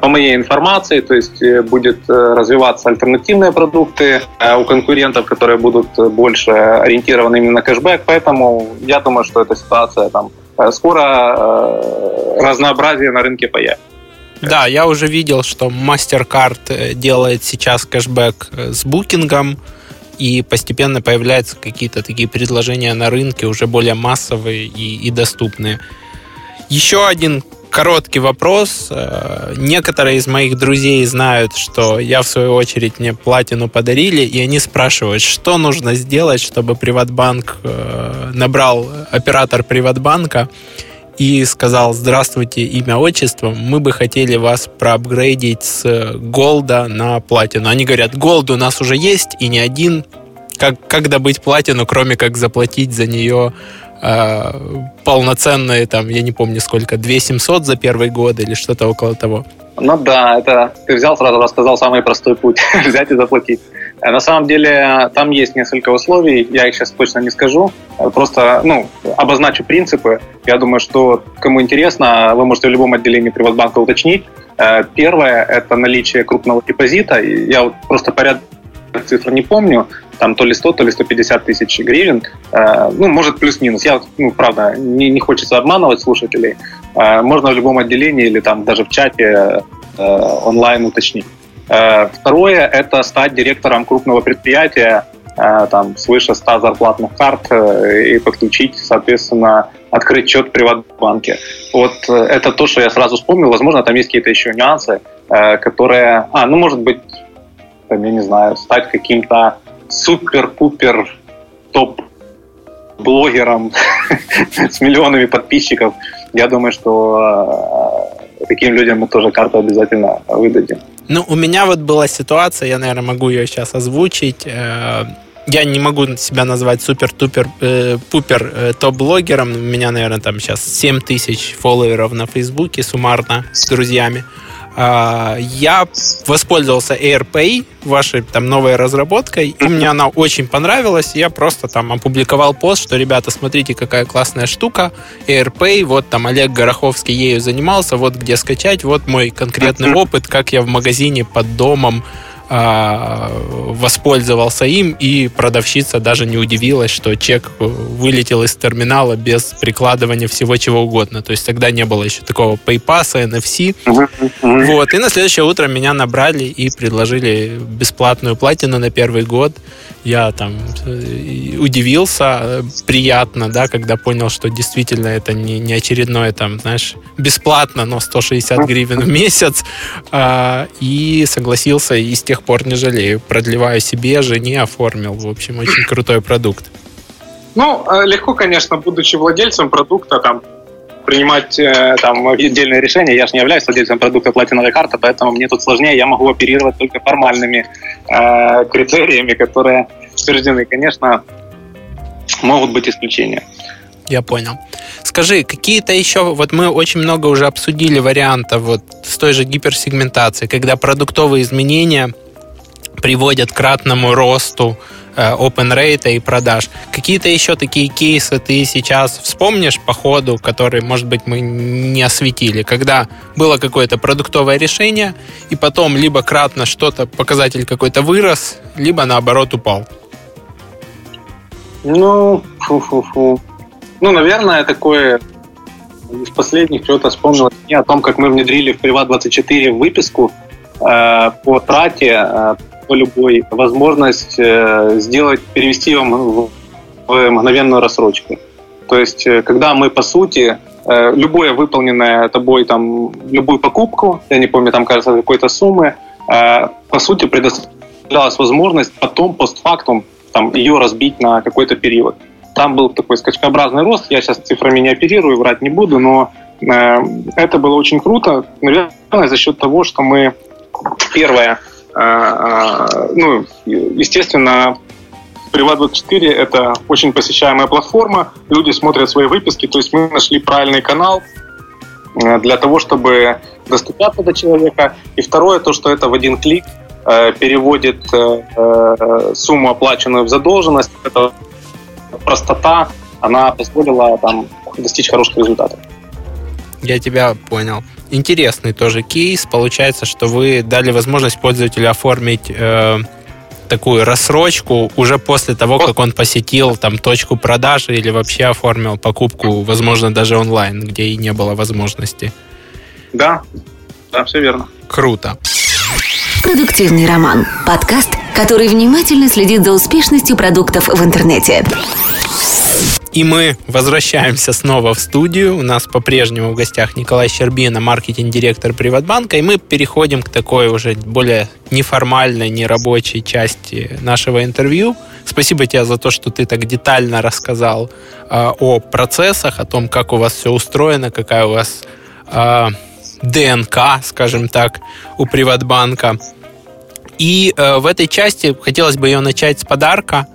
по моей информации, то есть будет развиваться альтернативные продукты у конкурентов, которые будут больше ориентированы именно на кэшбэк, поэтому я думаю, что эта ситуация там Э, скоро э, разнообразие на рынке появится. Да, я уже видел, что MasterCard э, делает сейчас кэшбэк с букингом, и постепенно появляются какие-то такие предложения на рынке уже более массовые и, и доступные. Еще один короткий вопрос. Э, некоторые из моих друзей знают, что я, в свою очередь, мне платину подарили, и они спрашивают, что нужно сделать, чтобы Приватбанк э, набрал оператор Приватбанка и сказал, здравствуйте, имя, отчество, мы бы хотели вас проапгрейдить с голда на платину. Они говорят, голд у нас уже есть, и не один. Как, как добыть платину, кроме как заплатить за нее полноценные, там, я не помню сколько, 2 700 за первый год или что-то около того. Ну да, это ты взял сразу рассказал самый простой путь, <laughs> взять и заплатить. Э, на самом деле там есть несколько условий, я их сейчас точно не скажу, э, просто ну, обозначу принципы. Я думаю, что кому интересно, вы можете в любом отделении Приватбанка уточнить. Э, первое – это наличие крупного депозита. Я вот просто порядок цифр не помню, там то ли 100, то ли 150 тысяч гривен, э, ну, может, плюс-минус. Я, ну, правда, не, не хочется обманывать слушателей. Э, можно в любом отделении или там даже в чате э, онлайн уточнить. Второе – это стать директором крупного предприятия, там, свыше 100 зарплатных карт и подключить, соответственно, открыть счет в приватбанке. Вот это то, что я сразу вспомнил. Возможно, там есть какие-то еще нюансы, которые... А, ну, может быть, там, я не знаю, стать каким-то супер-пупер топ блогером <laughs> с миллионами подписчиков. Я думаю, что э, таким людям мы тоже карту обязательно выдадим. Ну, у меня вот была ситуация, я, наверное, могу ее сейчас озвучить. Э, я не могу себя назвать супер-тупер э, пупер э, топ-блогером. У меня, наверное, там сейчас 7 тысяч фолловеров на Фейсбуке суммарно с друзьями. А, я воспользовался AirPay, вашей там новой разработкой, и мне она очень понравилась. Я просто там опубликовал пост, что, ребята, смотрите, какая классная штука, AirPay, вот там Олег Гороховский ею занимался, вот где скачать, вот мой конкретный опыт, как я в магазине под домом воспользовался им, и продавщица даже не удивилась, что чек вылетел из терминала без прикладывания всего чего угодно. То есть тогда не было еще такого PayPass, NFC. Вот. И на следующее утро меня набрали и предложили бесплатную платину на первый год. Я там э, удивился, приятно, да, когда понял, что действительно это не, не очередное там, знаешь, бесплатно, но 160 гривен в месяц. А, и согласился, и с тех тех пор не жалею. Продлеваю себе, жене оформил. В общем, очень крутой продукт. Ну, э, легко, конечно, будучи владельцем продукта, там, принимать э, там отдельные решения. Я же не являюсь владельцем продукта платиновой карты, поэтому мне тут сложнее. Я могу оперировать только формальными э, критериями, которые утверждены. Конечно, могут быть исключения. Я понял. Скажи, какие-то еще, вот мы очень много уже обсудили вариантов вот с той же гиперсегментацией, когда продуктовые изменения приводят к кратному росту э, open rate и продаж. Какие-то еще такие кейсы ты сейчас вспомнишь по ходу, которые, может быть, мы не осветили, когда было какое-то продуктовое решение, и потом либо кратно что-то, показатель какой-то вырос, либо наоборот упал? Ну, фу-фу-фу. Ну, наверное, такое из последних что-то вспомнил о том, как мы внедрили в Приват24 выписку э, по трате э, любой возможность э, сделать, перевести вам в, в мгновенную рассрочку. То есть, э, когда мы, по сути, э, любое выполненное тобой, там, любую покупку, я не помню, там, кажется, какой-то суммы, по сути, предоставлялась возможность потом, постфактум, там, ее разбить на какой-то период. Там был такой скачкообразный рост, я сейчас цифрами не оперирую, врать не буду, но это было очень круто, наверное, за счет того, что мы, первое, ну, естественно, Приват24 – это очень посещаемая платформа, люди смотрят свои выписки, то есть мы нашли правильный канал э, для того, чтобы доступаться до человека. И второе, то, что это в один клик э, переводит э, сумму, оплаченную в задолженность. Это простота, она позволила там достичь хороших результатов. Я тебя понял. Интересный тоже кейс. Получается, что вы дали возможность пользователю оформить э, такую рассрочку уже после того, как он посетил там точку продажи или вообще оформил покупку, возможно, даже онлайн, где и не было возможности. Да, да, все верно. Круто. Продуктивный роман. Подкаст, который внимательно следит за успешностью продуктов в интернете. И мы возвращаемся снова в студию. У нас по-прежнему в гостях Николай Щербина, маркетинг-директор Приватбанка. И мы переходим к такой уже более неформальной, нерабочей части нашего интервью. Спасибо тебе за то, что ты так детально рассказал э, о процессах, о том, как у вас все устроено, какая у вас э, ДНК, скажем так, у Приватбанка. И э, в этой части хотелось бы ее начать с подарка.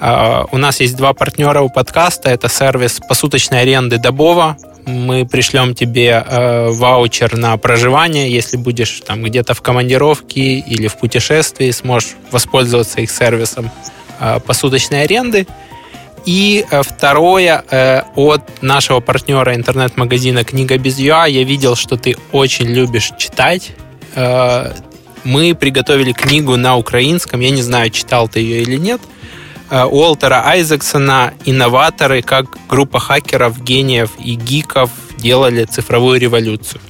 Э, у нас есть два партнера у подкаста. Это сервис посуточной аренды Добова. Мы пришлем тебе э, ваучер на проживание, если будешь там где-то в командировке или в путешествии, сможешь воспользоваться их сервисом э, посуточной аренды. И э, второе, э, от нашего партнера интернет-магазина «Книга без ЮА» я видел, что ты очень любишь читать. Э, мы приготовили книгу на украинском, я не знаю, читал ты ее или нет, Уолтера Айзексона «Инноваторы. Как группа хакеров, гениев и гиков делали цифровую революцию».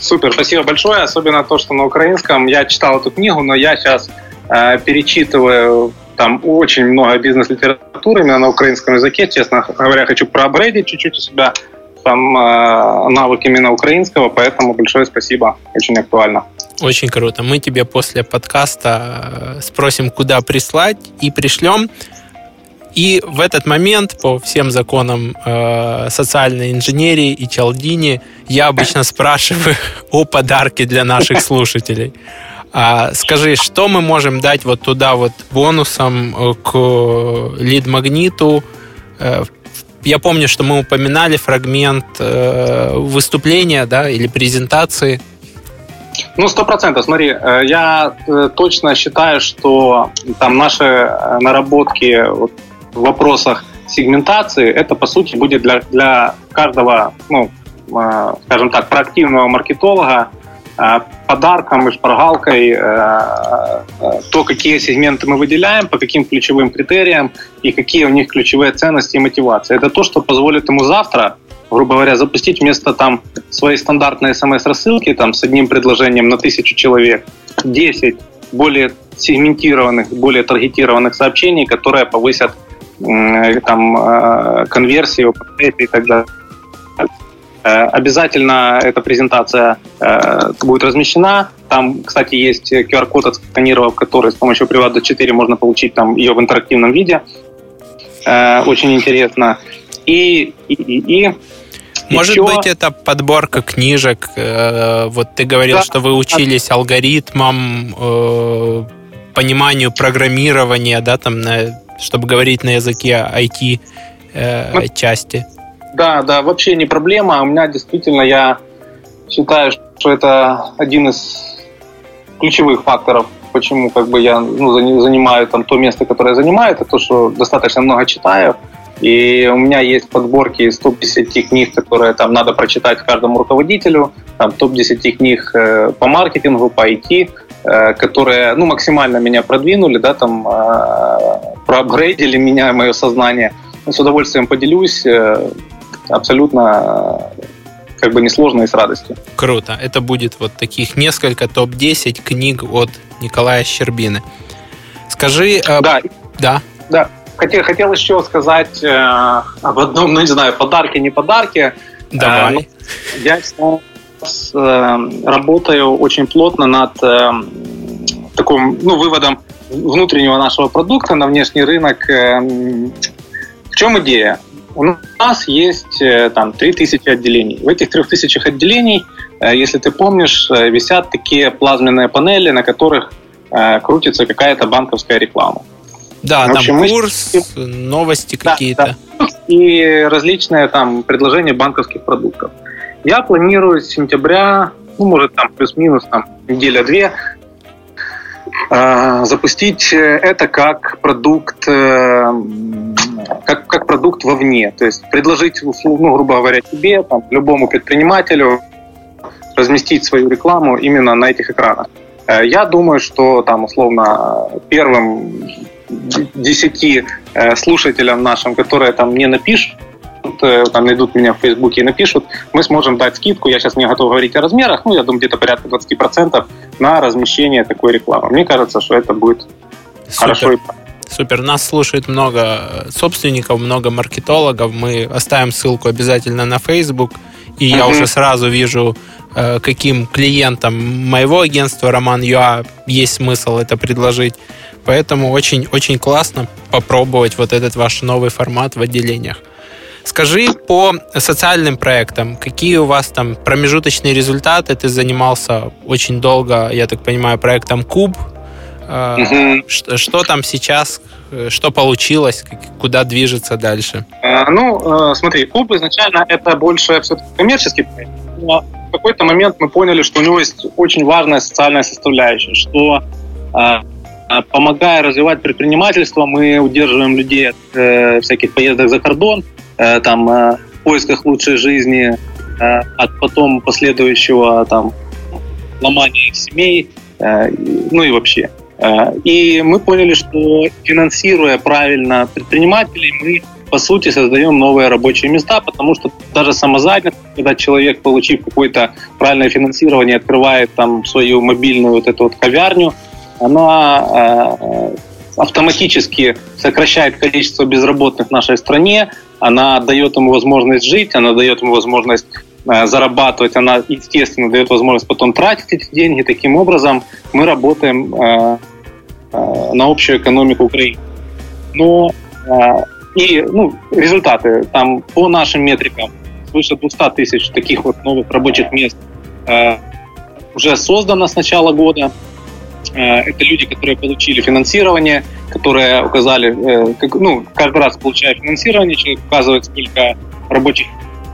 Супер, спасибо большое, особенно то, что на украинском. Я читал эту книгу, но я сейчас э, перечитываю там очень много бизнес-литературы именно на украинском языке. Честно говоря, хочу проапгрейдить чуть-чуть у себя там э, навык именно украинского, поэтому большое спасибо, очень актуально. Очень круто. Мы тебе после подкаста э, спросим, куда прислать, и пришлем. И в этот момент, по всем законам э, социальной инженерии и Чалдини, я обычно спрашиваю <laughs> о подарке для наших слушателей. А, скажи, что мы можем дать вот туда вот бонусом э, к лид-магниту? Э, я помню, что мы упоминали фрагмент э, выступления, да, или презентации. Ну, сто процентов. Смотри, я точно считаю, что там наши наработки в вопросах сегментации, это, по сути, будет для, для каждого, ну, скажем так, проактивного маркетолога Э, подарком и шпаргалкой э, э, то, какие сегменты мы выделяем, по каким ключевым критериям и какие у них ключевые ценности и мотивации. Это то, что позволит ему завтра, грубо говоря, запустить вместо там своей стандартной смс-рассылки там, с одним предложением на тысячу человек 10 более сегментированных, более таргетированных сообщений, которые повысят там, конверсию и так далее. Э, обязательно эта презентация э, будет размещена. Там, кстати, есть QR-код, отсканировав который с помощью Private 4 можно получить там ее в интерактивном виде. Э, очень интересно. И, и, и, и может еще... быть, это подборка книжек. Вот ты говорил, да, что вы учились алгоритмам, пониманию программирования, да, там, на, чтобы говорить на языке IT части. Да, да, вообще не проблема. У меня действительно, я считаю, что это один из ключевых факторов, почему как бы я ну, занимаю там то место, которое я занимаю, это то, что достаточно много читаю. И у меня есть подборки из топ-10 книг, которые там надо прочитать каждому руководителю, там топ-10 книг э, по маркетингу, по IT, э, которые ну, максимально меня продвинули, да, там, э, проапгрейдили меня, мое сознание. С удовольствием поделюсь абсолютно как бы несложно и с радостью. Круто. Это будет вот таких несколько топ-10 книг от Николая Щербины. Скажи... Э, да. Да. Да. Хотел, хотел еще сказать э, об одном, ну не знаю, подарке, не подарке. Давай. Э, я сейчас э, работаю очень плотно над э, таким, ну, выводом внутреннего нашего продукта на внешний рынок. Э, в чем идея? У нас есть э, там 3000 отделений. В этих 3000 отделений, э, если ты помнишь, э, висят такие плазменные панели, на которых крутится какая-то банковская реклама. Да, в общем, там курс, мы... новости да, какие-то. Да. И различные там предложения банковских продуктов. Я планирую с сентября, ну, может, там плюс-минус там неделя-две, запустить это как продукт как, как продукт вовне. То есть предложить, ну, грубо говоря, тебе, там, любому предпринимателю разместить свою рекламу именно на этих экранах. Э, я думаю, что там условно первым десяти э, слушателям нашим, которые там не напишут, э, там найдут меня в Фейсбуке и напишут, мы сможем дать скидку, я сейчас не готов говорить о размерах, ну, я думаю, где-то порядка 20% на размещение такой рекламы. Мне кажется, что это будет Супер. хорошо Супер. Нас слушает много собственников, много маркетологов. Мы оставим ссылку обязательно на Facebook. И mm-hmm. я уже сразу вижу, э, каким клиентам моего агентства Роман Юа есть смысл это предложить. Поэтому очень-очень классно попробовать вот этот ваш новый формат в отделениях. Скажи по социальным проектам, какие у вас там промежуточные результаты? Ты занимался очень долго, я так понимаю, проектом Куб, Угу. Что, что там сейчас, что получилось, куда движется дальше? А, ну, э, смотри, клуб изначально это больше все-таки коммерческий проект. Но в какой-то момент мы поняли, что у него есть очень важная социальная составляющая, что а, помогая развивать предпринимательство, мы удерживаем людей от э, всяких поездок за кордон, э, там, э, в поисках лучшей жизни, э, от потом последующего там, ломания их семей, ну и вообще. И мы поняли, что финансируя правильно предпринимателей, мы по сути создаем новые рабочие места, потому что даже самозанятость, когда человек, получив какое-то правильное финансирование, открывает там свою мобильную вот эту вот ковярню, она автоматически сокращает количество безработных в нашей стране, она дает ему возможность жить, она дает ему возможность э, зарабатывать, она, естественно, дает возможность потом тратить эти деньги. Таким образом, мы работаем э, э, на общую экономику Украины. Но И ну, результаты там по нашим метрикам свыше 200 тысяч таких вот новых рабочих мест уже создано с начала года. Это люди, которые получили финансирование, которые указали, ну, каждый раз получая финансирование, человек указывает, сколько рабочих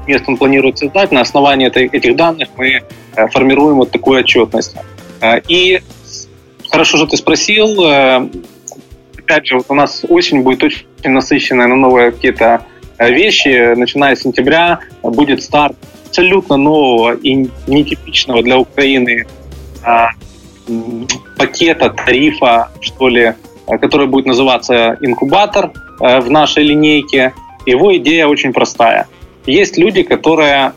мест он планирует создать. На основании этих данных мы формируем вот такую отчетность. И хорошо, что ты спросил. Опять же, вот у нас осень будет очень насыщенная на новые какие-то вещи. Начиная с сентября будет старт абсолютно нового и нетипичного для Украины пакета, тарифа, что ли, который будет называться инкубатор в нашей линейке. Его идея очень простая. Есть люди, которые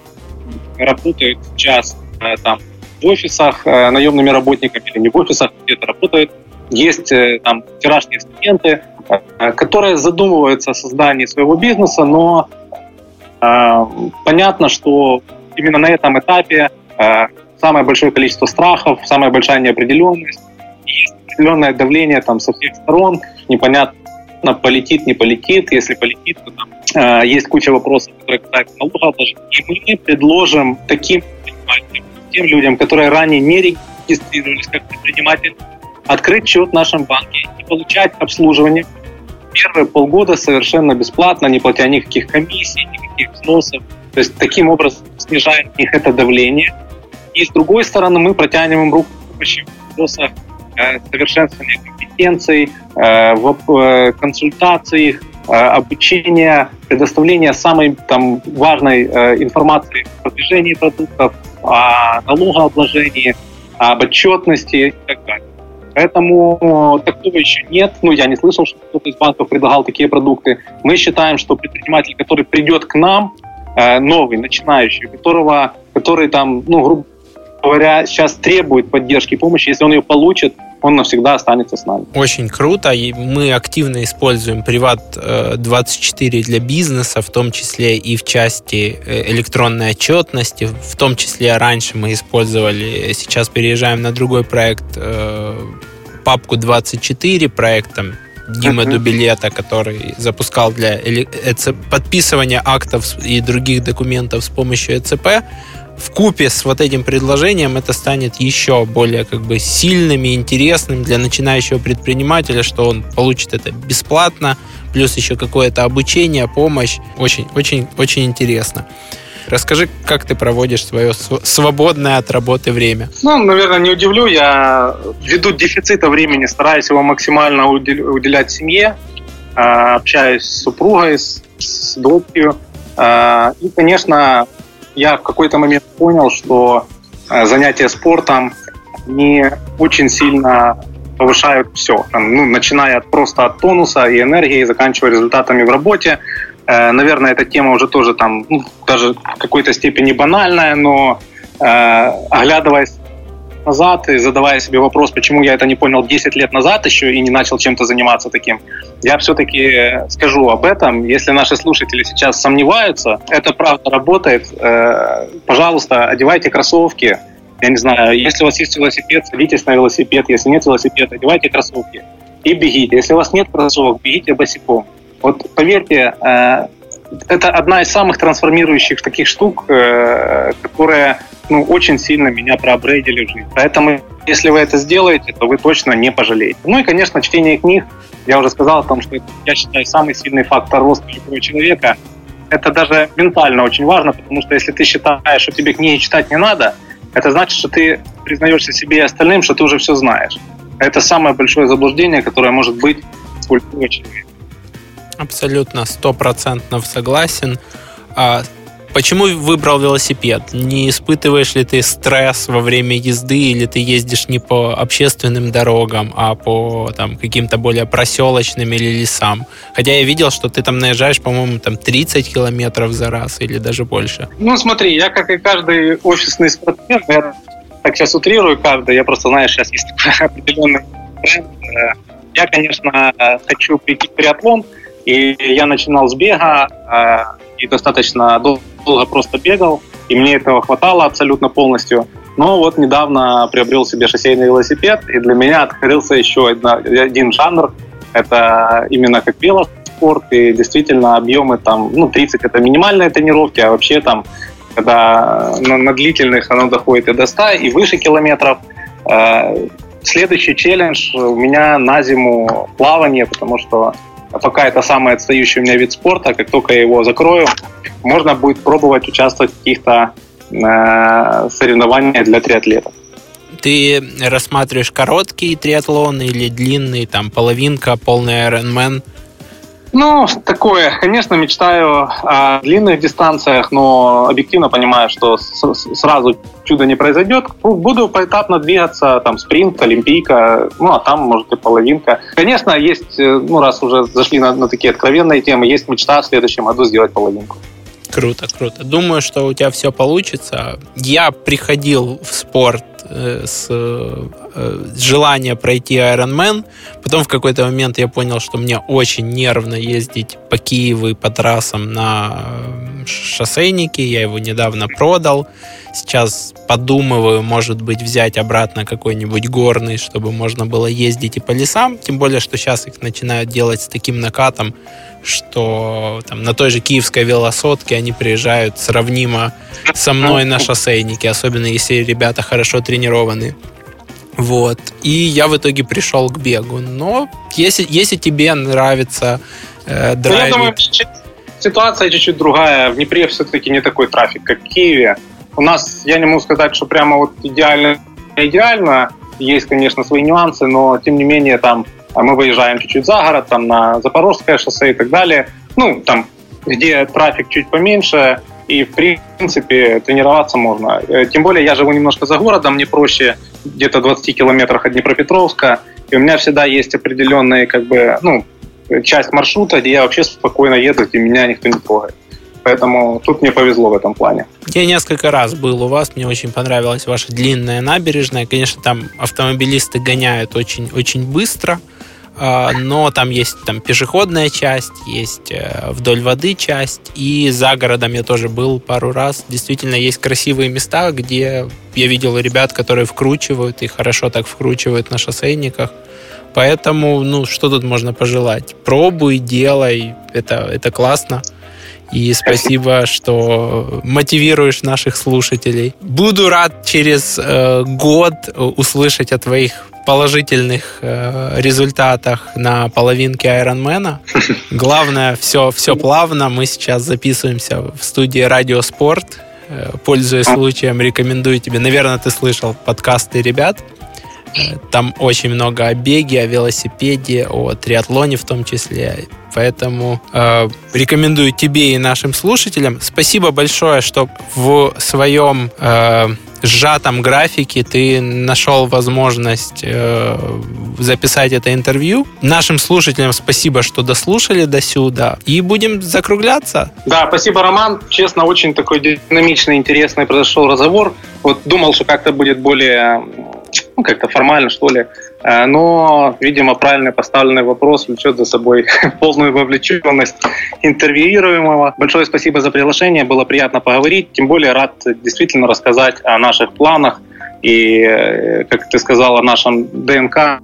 работают сейчас там в офисах э, наемными работниками или не в офисах, где-то работают. Есть э, там тиражные студенты, э, которые задумываются о создании своего бизнеса, но э, понятно, что именно на этом этапе э, самое большое количество страхов, самая большая неопределенность, есть определенное давление там со всех сторон, непонятно, полетит, не полетит, если полетит, то там э, есть куча вопросов, которые касаются налогообложения. И мы предложим таким тем людям, которые ранее не регистрировались как предприниматель, открыть счет в нашем банке и получать обслуживание первые полгода совершенно бесплатно, не платя никаких комиссий, никаких взносов. То есть таким образом снижаем их это давление. И с другой стороны, мы протянем им руку помощи в вопросах э, совершенствования компетенций, э, в э, консультациях, обучения, предоставления самой там, важной информации о продвижении продуктов, о налогообложении, об отчетности и так далее. Поэтому такого еще нет. Ну, я не слышал, что кто-то из банков предлагал такие продукты. Мы считаем, что предприниматель, который придет к нам, новый, начинающий, которого, который там, ну, грубо говоря, сейчас требует поддержки и помощи, если он ее получит, он навсегда останется с нами. Очень круто. И мы активно используем Приват24 для бизнеса, в том числе и в части э, электронной отчетности. В том числе раньше мы использовали, сейчас переезжаем на другой проект, э, папку 24 проектом Димы uh-huh. Дубилета, который запускал для подписывания актов и других документов с помощью ЭЦП в купе с вот этим предложением это станет еще более как бы сильным и интересным для начинающего предпринимателя, что он получит это бесплатно, плюс еще какое-то обучение, помощь. Очень, очень, очень интересно. Расскажи, как ты проводишь свое свободное от работы время? Ну, наверное, не удивлю. Я ввиду дефицита времени стараюсь его максимально уделять семье. А, общаюсь с супругой, с, дочерью. А, и, конечно, я в какой-то момент понял, что э, занятия спортом не очень сильно повышают все, ну, начиная от, просто от тонуса и энергии, заканчивая результатами в работе. Э, наверное, эта тема уже тоже там, ну, даже в какой-то степени банальная, но э, оглядываясь назад и задавая себе вопрос, почему я это не понял 10 лет назад еще и не начал чем-то заниматься таким, я все-таки скажу об этом. Если наши слушатели сейчас сомневаются, это правда работает. Э, пожалуйста, одевайте кроссовки. Я не знаю, если у вас есть велосипед, садитесь на велосипед. Если нет велосипеда, одевайте кроссовки и бегите. Если у вас нет кроссовок, бегите босиком. Вот поверьте, э, это одна из самых трансформирующих таких штук, э, которая ну, очень сильно меня проапгрейдили в жизни. Поэтому, если вы это сделаете, то вы точно не пожалеете. Ну и, конечно, чтение книг. Я уже сказал о том, что это, я считаю, самый сильный фактор роста любого человека. Это даже ментально очень важно, потому что если ты считаешь, что тебе книги читать не надо, это значит, что ты признаешься себе и остальным, что ты уже все знаешь. Это самое большое заблуждение, которое может быть в культуре человека. Абсолютно, стопроцентно согласен. А Почему выбрал велосипед? Не испытываешь ли ты стресс во время езды, или ты ездишь не по общественным дорогам, а по там, каким-то более проселочным или лесам? Хотя я видел, что ты там наезжаешь, по-моему, там 30 километров за раз или даже больше. Ну, смотри, я, как и каждый офисный спортсмен, я так сейчас утрирую каждый, я просто, знаешь, сейчас есть <laughs> определенный тренд. Э, я, конечно, хочу прийти в триатлон, и я начинал с бега, э, и достаточно долго просто бегал, и мне этого хватало абсолютно полностью. Но вот недавно приобрел себе шоссейный велосипед, и для меня открылся еще один жанр. Это именно как велоспорт. спорт, и действительно объемы там, ну, 30 это минимальные тренировки, а вообще там, когда на, на длительных оно доходит и до 100, и выше километров. Э, следующий челлендж у меня на зиму плавание, потому что пока это самый отстающий у меня вид спорта, как только я его закрою, можно будет пробовать участвовать в каких-то э, соревнованиях для триатлетов. Ты рассматриваешь короткий триатлон или длинный, там половинка, полный Ironman? Ну, такое, конечно, мечтаю о длинных дистанциях, но объективно понимаю, что сразу чудо не произойдет. Буду поэтапно двигаться, там, спринт, олимпийка, ну, а там, может, и половинка. Конечно, есть, э, ну, раз уже зашли на, на такие откровенные темы, есть мечта в следующем году сделать половинку. Круто, круто. Думаю, что у тебя все получится. Я приходил в спорт э, с, э, с желания пройти Ironman. Потом в какой-то момент я понял, что мне очень нервно ездить по Киеву и по трассам на шоссейнике. Я его недавно продал. Сейчас подумываю, может быть, взять обратно какой-нибудь горный, чтобы можно было ездить и по лесам. Тем более, что сейчас их начинают делать с таким накатом, что там, на той же киевской велосотке они приезжают сравнимо со мной на шоссейнике, особенно если ребята хорошо тренированы. Вот. И я в итоге пришел к бегу. Но если, если тебе нравится э. Ну, я думаю, ситуация чуть-чуть другая. В Днепре все-таки не такой трафик, как в Киеве. У нас, я не могу сказать, что прямо вот идеально идеально. Есть, конечно, свои нюансы, но тем не менее там а мы выезжаем чуть-чуть за город, там на Запорожское шоссе и так далее. Ну, там, где трафик чуть поменьше, и, в принципе, тренироваться можно. Э, тем более, я живу немножко за городом, мне проще где-то 20 километрах от Днепропетровска, и у меня всегда есть определенные, как бы, ну, часть маршрута, где я вообще спокойно еду, и меня никто не трогает. Поэтому тут мне повезло в этом плане. Я несколько раз был у вас, мне очень понравилась ваша длинная набережная. Конечно, там автомобилисты гоняют очень, очень быстро, но там есть там пешеходная часть, есть э, вдоль воды часть, и за городом я тоже был пару раз. Действительно, есть красивые места, где я видел ребят, которые вкручивают и хорошо так вкручивают на шоссейниках. Поэтому, ну, что тут можно пожелать? Пробуй, делай, это, это классно. И спасибо, что мотивируешь наших слушателей. Буду рад через э, год услышать о твоих положительных э, результатах на половинке Айронмена. <laughs> Главное, все, все плавно. Мы сейчас записываемся в студии Радио Спорт. Э, пользуясь случаем, рекомендую тебе. Наверное, ты слышал подкасты ребят. Э, там очень много о беге, о велосипеде, о триатлоне в том числе. Поэтому э, рекомендую тебе и нашим слушателям. Спасибо большое, что в своем э, сжатом графике ты нашел возможность э, записать это интервью. Нашим слушателям спасибо, что дослушали до сюда. И будем закругляться. Да, спасибо, Роман. Честно, очень такой динамичный, интересный произошел разговор. Вот думал, что как-то будет более ну, как-то формально, что ли. Э, но, видимо, правильно поставленный вопрос влечет за собой <laughs> полную вовлеченность интервьюируемого. Большое спасибо за приглашение, было приятно поговорить. Тем более рад действительно рассказать о наших планах и, э, как ты сказал, о нашем ДНК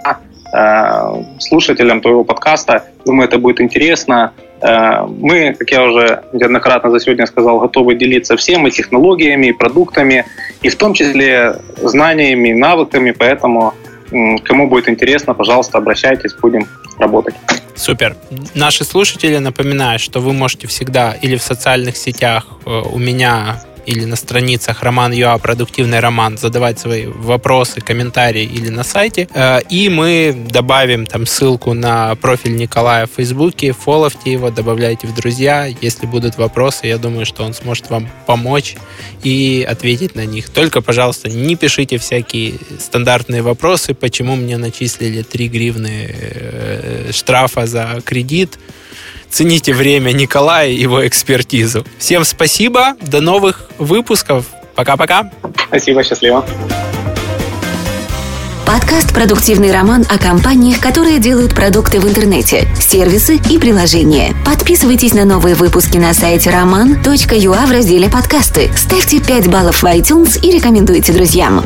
э, слушателям твоего подкаста. Думаю, это будет интересно. Мы, как я уже неоднократно за сегодня сказал, готовы делиться всем и технологиями, продуктами, и в том числе знаниями, навыками, поэтому кому будет интересно, пожалуйста, обращайтесь, будем работать. Супер. Наши слушатели напоминают, что вы можете всегда или в социальных сетях э, у меня или на страницах Роман Юа Продуктивный роман задавать свои вопросы, комментарии или на сайте. Э, и мы добавим там ссылку на профиль Николая в Фейсбуке, фоловьте его, добавляйте в друзья. Если будут вопросы, я думаю, что он сможет вам помочь и ответить на них. Только, пожалуйста, не пишите всякие стандартные вопросы, почему мне начислили 3 гривны э, штрафа за кредит, Цените время Николая и его экспертизу. Всем спасибо, до новых выпусков. Пока-пока. Спасибо, счастливо. Подкаст «Продуктивный роман» о компаниях, которые делают продукты в интернете, сервисы и приложения. Подписывайтесь на новые выпуски на сайте roman.ua в разделе «Подкасты». Ставьте 5 баллов в iTunes и рекомендуйте друзьям.